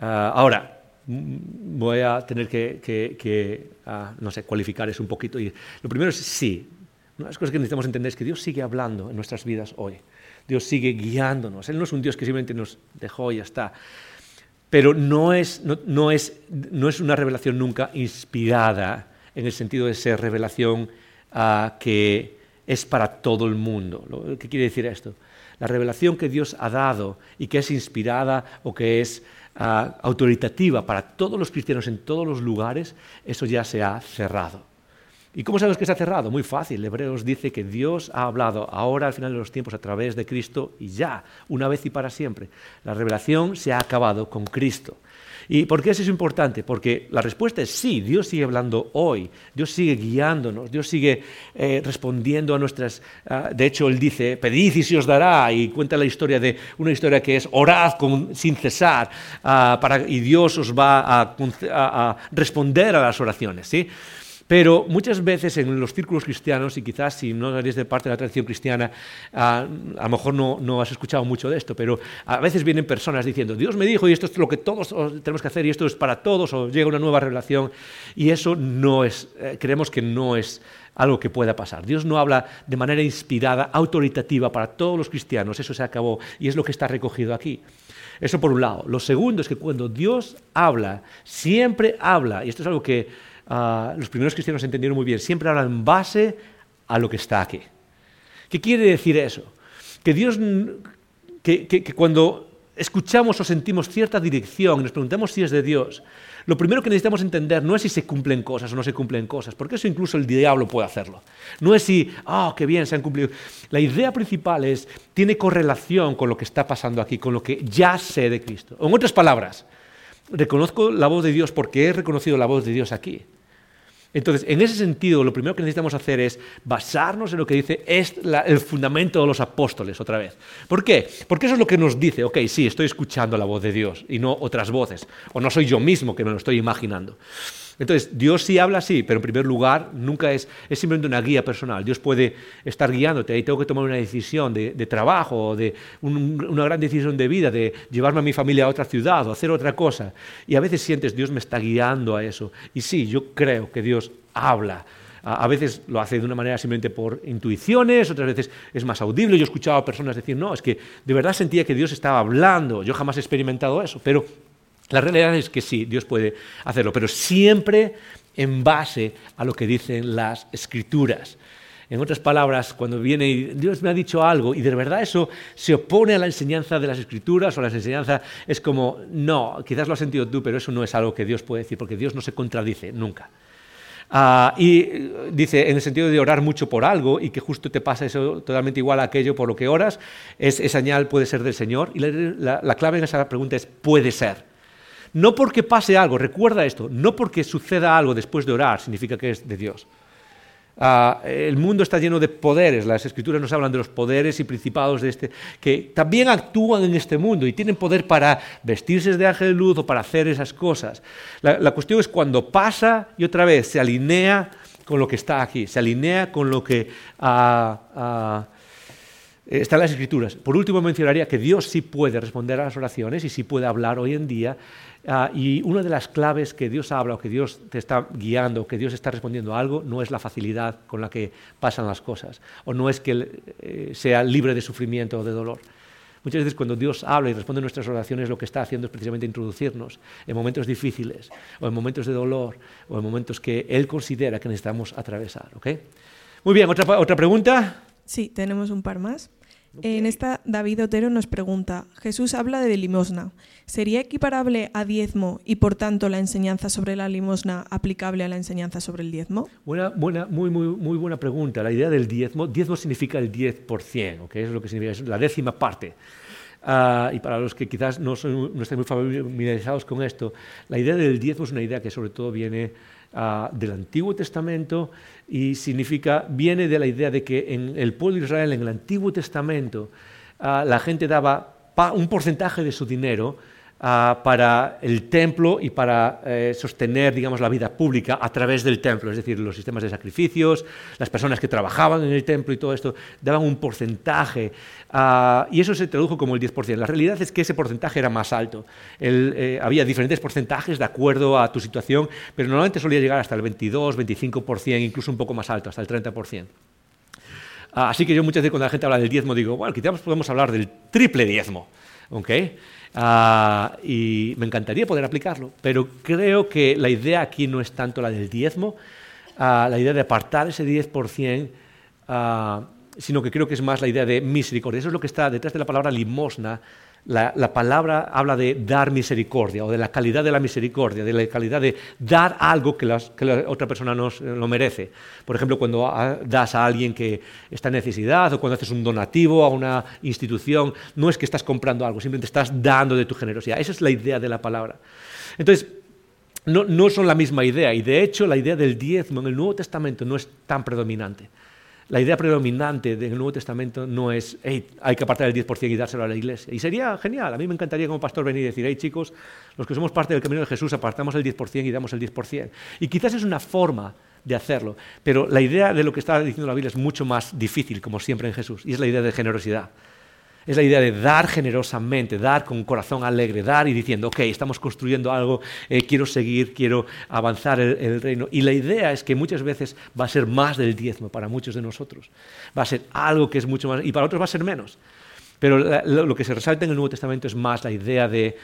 Ah, ahora, voy a tener que, ah, no sé, cualificar eso un poquito. Y lo primero es sí. Una de las cosas que necesitamos entender es que Dios sigue hablando en nuestras vidas hoy. Dios sigue guiándonos. Él no es un Dios que simplemente nos dejó y ya está. Pero no es, no, es, no es una revelación nunca inspirada en el sentido de ser revelación ah, que es para todo el mundo. ¿Qué quiere decir esto? La revelación que Dios ha dado y que es inspirada o que es ah, autoritativa para todos los cristianos en todos los lugares, eso ya se ha cerrado. ¿Y cómo sabes que se ha cerrado? Muy fácil. Hebreos dice que Dios ha hablado ahora al final de los tiempos a través de Cristo y ya, una vez y para siempre. La revelación se ha acabado con Cristo. ¿Y por qué eso es importante? Porque la respuesta es sí, Dios sigue hablando hoy, Dios sigue guiándonos, Dios sigue eh, respondiendo a nuestras... Ah, de hecho, Él dice, pedid y se os dará, y cuenta la historia de una historia que es orad sin cesar, ah, y Dios os va a, a responder a las oraciones. ¿sí? Pero muchas veces en los círculos cristianos, y quizás si no eres de parte de la tradición cristiana, ah, a lo mejor no, has escuchado mucho de esto, pero a veces vienen personas diciendo, Dios me dijo y esto es lo que todos tenemos que hacer y esto es para todos, o llega una nueva revelación, y eso no es, eh, creemos que no es algo que pueda pasar. Dios no habla de manera inspirada, autoritativa para todos los cristianos, eso se acabó, y es lo que está recogido aquí. Eso por un lado. Lo segundo es que cuando Dios habla, siempre habla, y esto es algo que Ah, los primeros cristianos entendieron muy bien, siempre hablan en base a lo que está aquí. ¿Qué quiere decir eso? Que Dios, que, cuando escuchamos o sentimos cierta dirección y nos preguntamos si es de Dios, lo primero que necesitamos entender no es si se cumplen cosas o no se cumplen cosas, porque eso incluso el diablo puede hacerlo. No es si, ah, oh, qué bien, se han cumplido. La idea principal es, tiene correlación con lo que está pasando aquí, con lo que ya sé de Cristo. En otras palabras, reconozco la voz de Dios porque he reconocido la voz de Dios aquí. Entonces, en ese sentido, lo primero que necesitamos hacer es basarnos en lo que dice es el fundamento de los apóstoles, otra vez. ¿Por qué? Porque eso es lo que nos dice, ok, sí, estoy escuchando la voz de Dios y no otras voces, o no soy yo mismo que me lo estoy imaginando. Entonces, Dios sí habla así, pero en primer lugar nunca es, es simplemente una guía personal. Dios puede estar guiándote y tengo que tomar una decisión de, trabajo o de una gran decisión de vida, de llevarme a mi familia a otra ciudad o hacer otra cosa. Y a veces sientes, Dios me está guiando a eso. Y sí, yo creo que Dios habla. A, veces lo hace de una manera simplemente por intuiciones, otras veces es más audible. Yo he escuchado a personas decir, no, es que de verdad sentía que Dios estaba hablando. Yo jamás he experimentado eso, pero la realidad es que sí, Dios puede hacerlo, pero siempre en base a lo que dicen las escrituras. En otras palabras, cuando viene y Dios me ha dicho algo y de verdad eso se opone a la enseñanza de las escrituras o la enseñanza es como, no, quizás lo has sentido tú, pero eso no es algo que Dios puede decir, porque Dios no se contradice nunca. Ah, y dice, en el sentido de orar mucho por algo y que justo te pasa eso totalmente igual a aquello por lo que oras, es, esa señal puede ser del Señor. Y la clave en esa pregunta es puede ser. No porque pase algo, recuerda esto, no porque suceda algo después de orar significa que es de Dios. Ah, el mundo está lleno de poderes, las escrituras nos hablan de los poderes y principados de este, que también actúan en este mundo y tienen poder para vestirse de ángel de luz o para hacer esas cosas. La, cuestión es cuando pasa y otra vez se alinea con lo que está aquí, se alinea con lo que ah, ah, está en las escrituras. Por último mencionaría que Dios sí puede responder a las oraciones y sí puede hablar hoy en día Ah, y una de las claves que Dios habla o que Dios te está guiando, o que Dios está respondiendo a algo, no es la facilidad con la que pasan las cosas, o no es que eh, sea libre de sufrimiento o de dolor. Muchas veces cuando Dios habla y responde a nuestras oraciones, lo que está haciendo es precisamente introducirnos en momentos difíciles, o en momentos de dolor, o en momentos que Él considera que necesitamos atravesar. Muy bien, ¿otra, otra pregunta? Sí, tenemos un par más. En esta, David Otero nos pregunta, Jesús habla de limosna. ¿Sería equiparable a diezmo y por tanto la enseñanza sobre la limosna aplicable a la enseñanza sobre el diezmo? Buena, buena, muy, muy, muy buena pregunta. La idea del diezmo, diezmo significa el 10%, que es lo que significa, es la décima parte. Ah, y para los que quizás no, son, no estén muy familiarizados con esto, la idea del diezmo es una idea que sobre todo viene ah, del Antiguo Testamento y significa, viene de la idea de que en el pueblo de Israel, en el Antiguo Testamento, ah, la gente daba un porcentaje de su dinero Ah, para el templo y para eh, sostener, digamos, la vida pública a través del templo, es decir, los sistemas de sacrificios, las personas que trabajaban en el templo y todo esto daban un porcentaje ah, y eso se tradujo como el 10%. La realidad es que ese porcentaje era más alto. Eh, había diferentes porcentajes de acuerdo a tu situación, pero normalmente solía llegar hasta el 22, 25%, incluso un poco más alto, hasta el 30%. Ah, así que yo muchas veces cuando la gente habla del diezmo digo, bueno, quizás podemos hablar del triple diezmo. ¿okay? Ah, y me encantaría poder aplicarlo, pero creo que la idea aquí no es tanto la del diezmo, ah, la idea de apartar ese 10%, ah, sino que creo que es más la idea de misericordia. Eso es lo que está detrás de la palabra limosna, la, palabra habla de dar misericordia o de la calidad de la misericordia, de la calidad de dar algo que, la otra persona nos eh, lo merece. Por ejemplo, cuando das a alguien que está en necesidad o cuando haces un donativo a una institución, no es que estás comprando algo, simplemente estás dando de tu generosidad. Esa es la idea de la palabra. Entonces, no, no son la misma idea y de hecho la idea del diezmo en el Nuevo Testamento no es tan predominante. La idea predominante del Nuevo Testamento no es, hay que apartar el 10% y dárselo a la iglesia. Y sería genial. A mí me encantaría como pastor venir y decir, hey chicos, los que somos parte del camino de Jesús, apartamos el 10% y damos el 10%. Y quizás es una forma de hacerlo. Pero la idea de lo que está diciendo la Biblia es mucho más difícil, como siempre en Jesús, y es la idea de generosidad. Es la idea de dar generosamente, dar con corazón alegre, dar y diciendo, ok, estamos construyendo algo, eh, quiero seguir, quiero avanzar el, el, reino. Y la idea es que muchas veces va a ser más del diezmo para muchos de nosotros. Va a ser algo que es mucho más, y para otros va a ser menos. Pero lo que se resalta en el Nuevo Testamento es más la idea de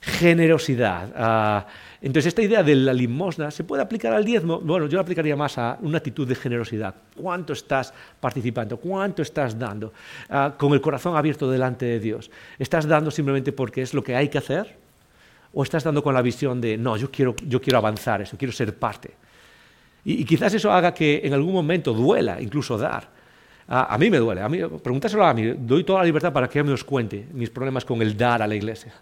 generosidad. Ah, entonces, esta idea de la limosna se puede aplicar al diezmo. Bueno, yo la aplicaría más a una actitud de generosidad. ¿Cuánto estás participando? ¿Cuánto estás dando? Ah, con el corazón abierto delante de Dios. ¿Estás dando simplemente porque es lo que hay que hacer? ¿O estás dando con la visión de, no, yo quiero, yo quiero avanzar eso, quiero ser parte? Y, quizás eso haga que en algún momento duela incluso dar. Ah, a mí me duele. A mí, preguntárselo a mí. Doy toda la libertad para que me os cuente mis problemas con el dar a la iglesia.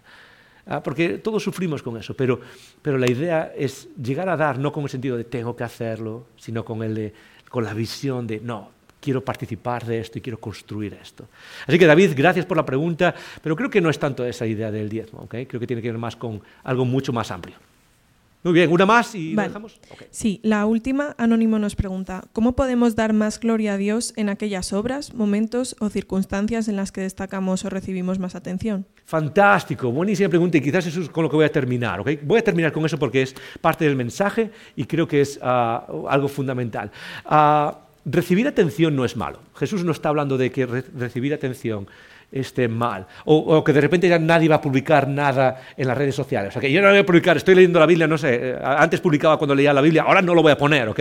Ah, porque todos sufrimos con eso, pero, pero la idea es llegar a dar no con el sentido de tengo que hacerlo, sino con, el con la visión de no, quiero participar de esto y quiero construir esto. Así que David, gracias por la pregunta, pero creo que no es tanto esa idea del diezmo, ¿okay? creo que tiene que ver más con algo mucho más amplio. Muy bien, una más y dejamos. Sí, la última, Anónimo nos pregunta, ¿cómo podemos dar más gloria a Dios en aquellas obras, momentos o circunstancias en las que destacamos o recibimos más atención? Fantástico, buenísima pregunta y quizás eso es con lo que voy a terminar. Voy a terminar con eso porque es parte del mensaje y creo que es ah, algo fundamental. Ah, recibir atención no es malo. Jesús no está hablando de que recibir atención esté mal. O, que de repente ya nadie va a publicar nada en las redes sociales. O sea, que yo no voy a publicar, estoy leyendo la Biblia, no sé, eh, antes publicaba cuando leía la Biblia, ahora no lo voy a poner, ¿ok?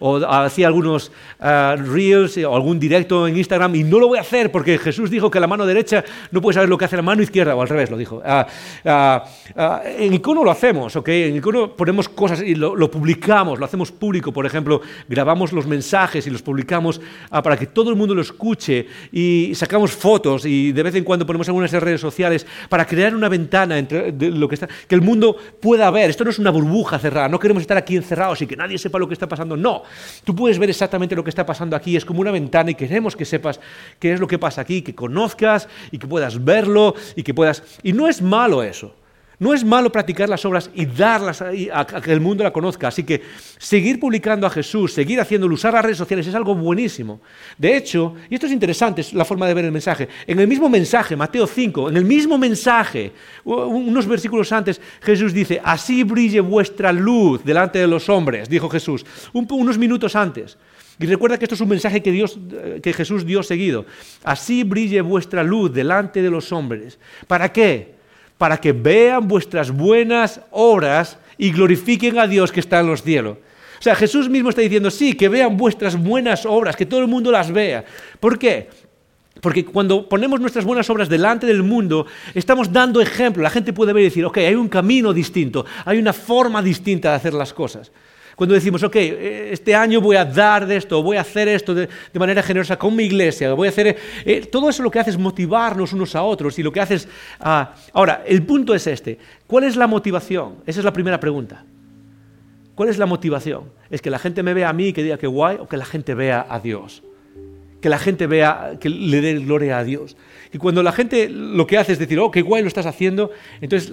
O hacía algunos uh, reels o algún directo en Instagram y no lo voy a hacer porque Jesús dijo que la mano derecha no puede saber lo que hace la mano izquierda, o al revés lo dijo. Uh, uh, en Icono lo hacemos, ¿ok? En Icono ponemos cosas y lo, lo publicamos, lo hacemos público, por ejemplo, grabamos los mensajes y los publicamos para que todo el mundo lo escuche y sacamos fotos y de vez en cuando ponemos algunas redes sociales para crear una ventana entre lo que está, que el mundo pueda ver. Esto no es una burbuja cerrada, no queremos estar aquí encerrados y que nadie sepa lo que está pasando. No, tú puedes ver exactamente lo que está pasando aquí, es como una ventana y queremos que sepas qué es lo que pasa aquí, que conozcas y que puedas verlo y que puedas... Y no es malo eso. No es malo practicar las obras y darlas a, que el mundo la conozca. Así que seguir publicando a Jesús, seguir haciéndolo, usar las redes sociales es algo buenísimo. De hecho, y esto es interesante, es la forma de ver el mensaje. En el mismo mensaje, Mateo 5, en el mismo mensaje, unos versículos antes, Jesús dice, así brille vuestra luz delante de los hombres, dijo Jesús, unos minutos antes. Y recuerda que esto es un mensaje que, Dios, que Jesús dio seguido. Así brille vuestra luz delante de los hombres. ¿Para qué? Para que vean vuestras buenas obras y glorifiquen a Dios que está en los cielos. O sea, Jesús mismo está diciendo, sí, que vean vuestras buenas obras, que todo el mundo las vea. ¿Por qué? Porque cuando ponemos nuestras buenas obras delante del mundo, estamos dando ejemplo. La gente puede ver y decir, ok, hay un camino distinto, hay una forma distinta de hacer las cosas. Cuando decimos, ok, eh, este año voy a dar de esto, voy a hacer esto de, manera generosa con mi iglesia, voy a hacer... Eh, todo eso lo que hace es motivarnos unos a otros y lo que hace es... Ah, ahora, el punto es este. ¿Cuál es la motivación? Esa es la primera pregunta. ¿Cuál es la motivación? ¿Es que la gente me vea a mí y que diga que guay o que la gente vea a Dios? Que la gente vea, que le dé gloria a Dios. Y cuando la gente lo que hace es decir, oh, qué guay lo estás haciendo, entonces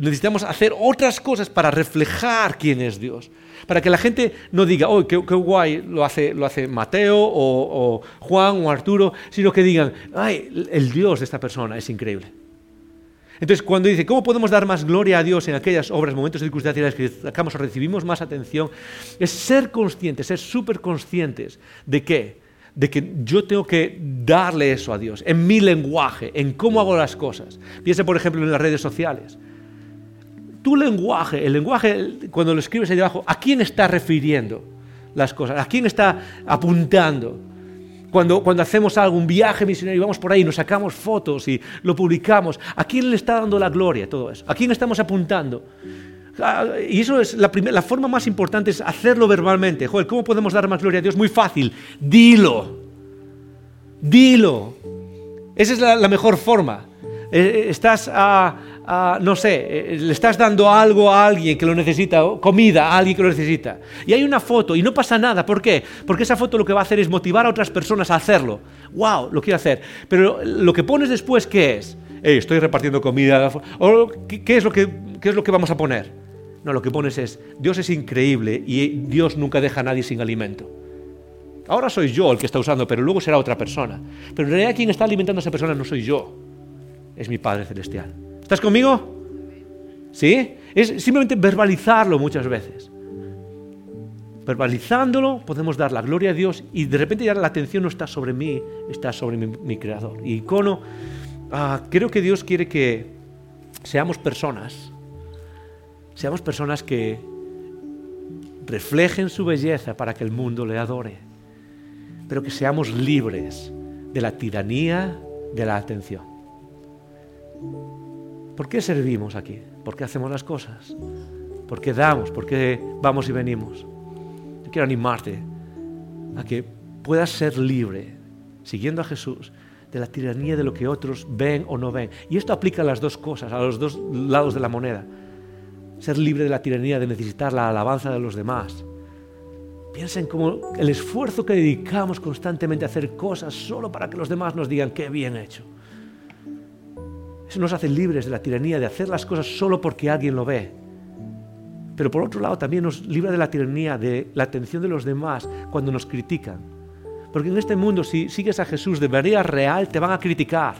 necesitamos hacer otras cosas para reflejar quién es Dios. Para que la gente no diga, oh, qué, guay lo hace, lo hace Mateo o, Juan o Arturo, sino que digan, ay, el Dios de esta persona es increíble. Entonces, cuando dice, ¿cómo podemos dar más gloria a Dios en aquellas obras, momentos, circunstancias que sacamos o recibimos más atención? Es ser conscientes, ser súper conscientes de qué? De que yo tengo que darle eso a Dios, en mi lenguaje, en cómo hago las cosas. Piensa, por ejemplo, en las redes sociales. Tu lenguaje, el lenguaje, cuando lo escribes ahí debajo, ¿a quién está refiriendo las cosas? ¿A quién está apuntando? Cuando, cuando hacemos algún viaje misionario y vamos por ahí, nos sacamos fotos y lo publicamos, ¿a quién le está dando la gloria todo eso? ¿A quién estamos apuntando? Ah, y eso es la, la forma más importante, es hacerlo verbalmente. Joder, ¿cómo podemos dar más gloria a Dios? Muy fácil, dilo. Dilo. Esa es la, mejor forma. Eh, estás a, no sé, eh, le estás dando algo a alguien que lo necesita, comida a alguien que lo necesita. Y hay una foto y no pasa nada. ¿Por qué? Porque esa foto lo que va a hacer es motivar a otras personas a hacerlo. ¡Wow! Lo quiero hacer. Pero lo que pones después, ¿qué es? estoy repartiendo comida. ¿qué, es lo que, ¿Qué es lo que vamos a poner? No, lo que pones es, Dios es increíble y Dios nunca deja a nadie sin alimento. Ahora soy yo el que está usando, pero luego será otra persona. Pero en realidad quien está alimentando a esa persona no soy yo, es mi Padre Celestial. ¿Estás conmigo? ¿Sí? Es simplemente verbalizarlo muchas veces. Verbalizándolo podemos dar la gloria a Dios y de repente ya la atención no está sobre mí, está sobre mi, Creador. Y icono, ah, creo que Dios quiere que seamos personas, seamos personas que reflejen su belleza para que el mundo le adore, pero que seamos libres de la tiranía de la atención. ¿Por qué servimos aquí? ¿Por qué hacemos las cosas? ¿Por qué damos? ¿Por qué vamos y venimos? Yo quiero animarte a que puedas ser libre, siguiendo a Jesús, de la tiranía de lo que otros ven o no ven. Y esto aplica a las dos cosas, a los dos lados de la moneda. Ser libre de la tiranía de necesitar la alabanza de los demás. Piensa en cómo el esfuerzo que dedicamos constantemente a hacer cosas solo para que los demás nos digan qué bien hecho. Nos hace libres de la tiranía de hacer las cosas solo porque alguien lo ve. Pero por otro lado también nos libra de la tiranía de la atención de los demás cuando nos critican. Porque en este mundo si sigues a Jesús de manera real te van a criticar.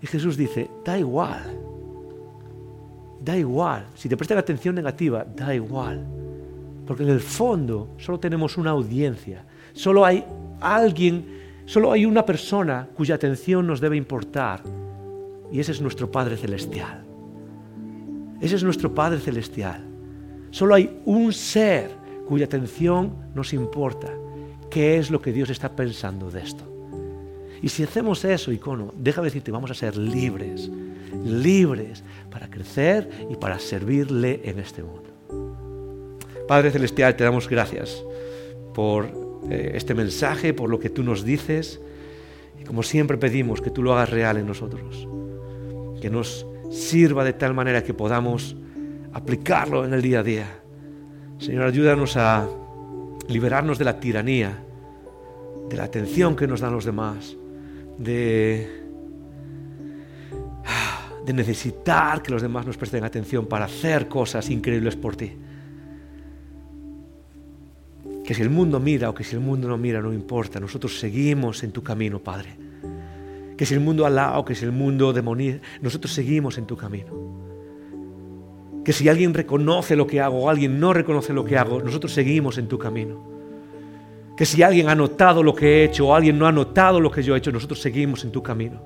Y Jesús dice, da igual. Da igual. Si te prestan atención negativa, da igual. Porque en el fondo solo tenemos una audiencia. Solo hay alguien, solo hay una persona cuya atención nos debe importar y ese es nuestro Padre Celestial. Ese es nuestro Padre Celestial. Solo hay un ser cuya atención nos importa. ¿Qué es lo que Dios está pensando de esto? Y si hacemos eso, icono, déjame decirte, vamos a ser libres, libres para crecer y para servirle en este mundo. Padre Celestial, te damos gracias por eh, este mensaje, por lo que tú nos dices. Y como siempre pedimos que tú lo hagas real en nosotros que nos sirva de tal manera que podamos aplicarlo en el día a día. Señor, ayúdanos a liberarnos de la tiranía, de la atención que nos dan los demás, de, necesitar que los demás nos presten atención para hacer cosas increíbles por ti. Que si el mundo mira o que si el mundo no mira, no importa, nosotros seguimos en tu camino, Padre que si el mundo alá que si el mundo demoniza, nosotros seguimos en tu camino. Que si alguien reconoce lo que hago o alguien no reconoce lo que hago, nosotros seguimos en tu camino. Que si alguien ha notado lo que he hecho o alguien no ha notado lo que yo he hecho, nosotros seguimos en tu camino.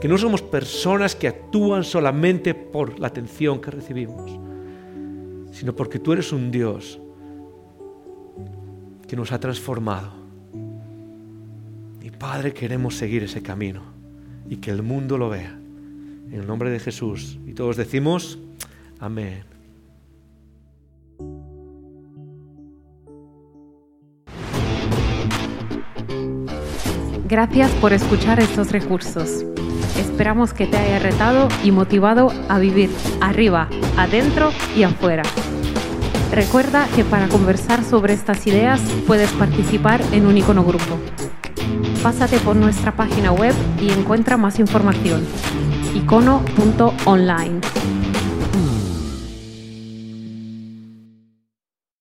Que no somos personas que actúan solamente por la atención que recibimos, sino porque tú eres un Dios que nos ha transformado Padre, queremos seguir ese camino y que el mundo lo vea. En el nombre de Jesús. Y todos decimos, amén. Gracias por escuchar estos recursos. Esperamos que te haya retado y motivado a vivir arriba, adentro y afuera. Recuerda que para conversar sobre estas ideas puedes participar en un icono grupo pásate por nuestra página web y encuentra más información. icono.online.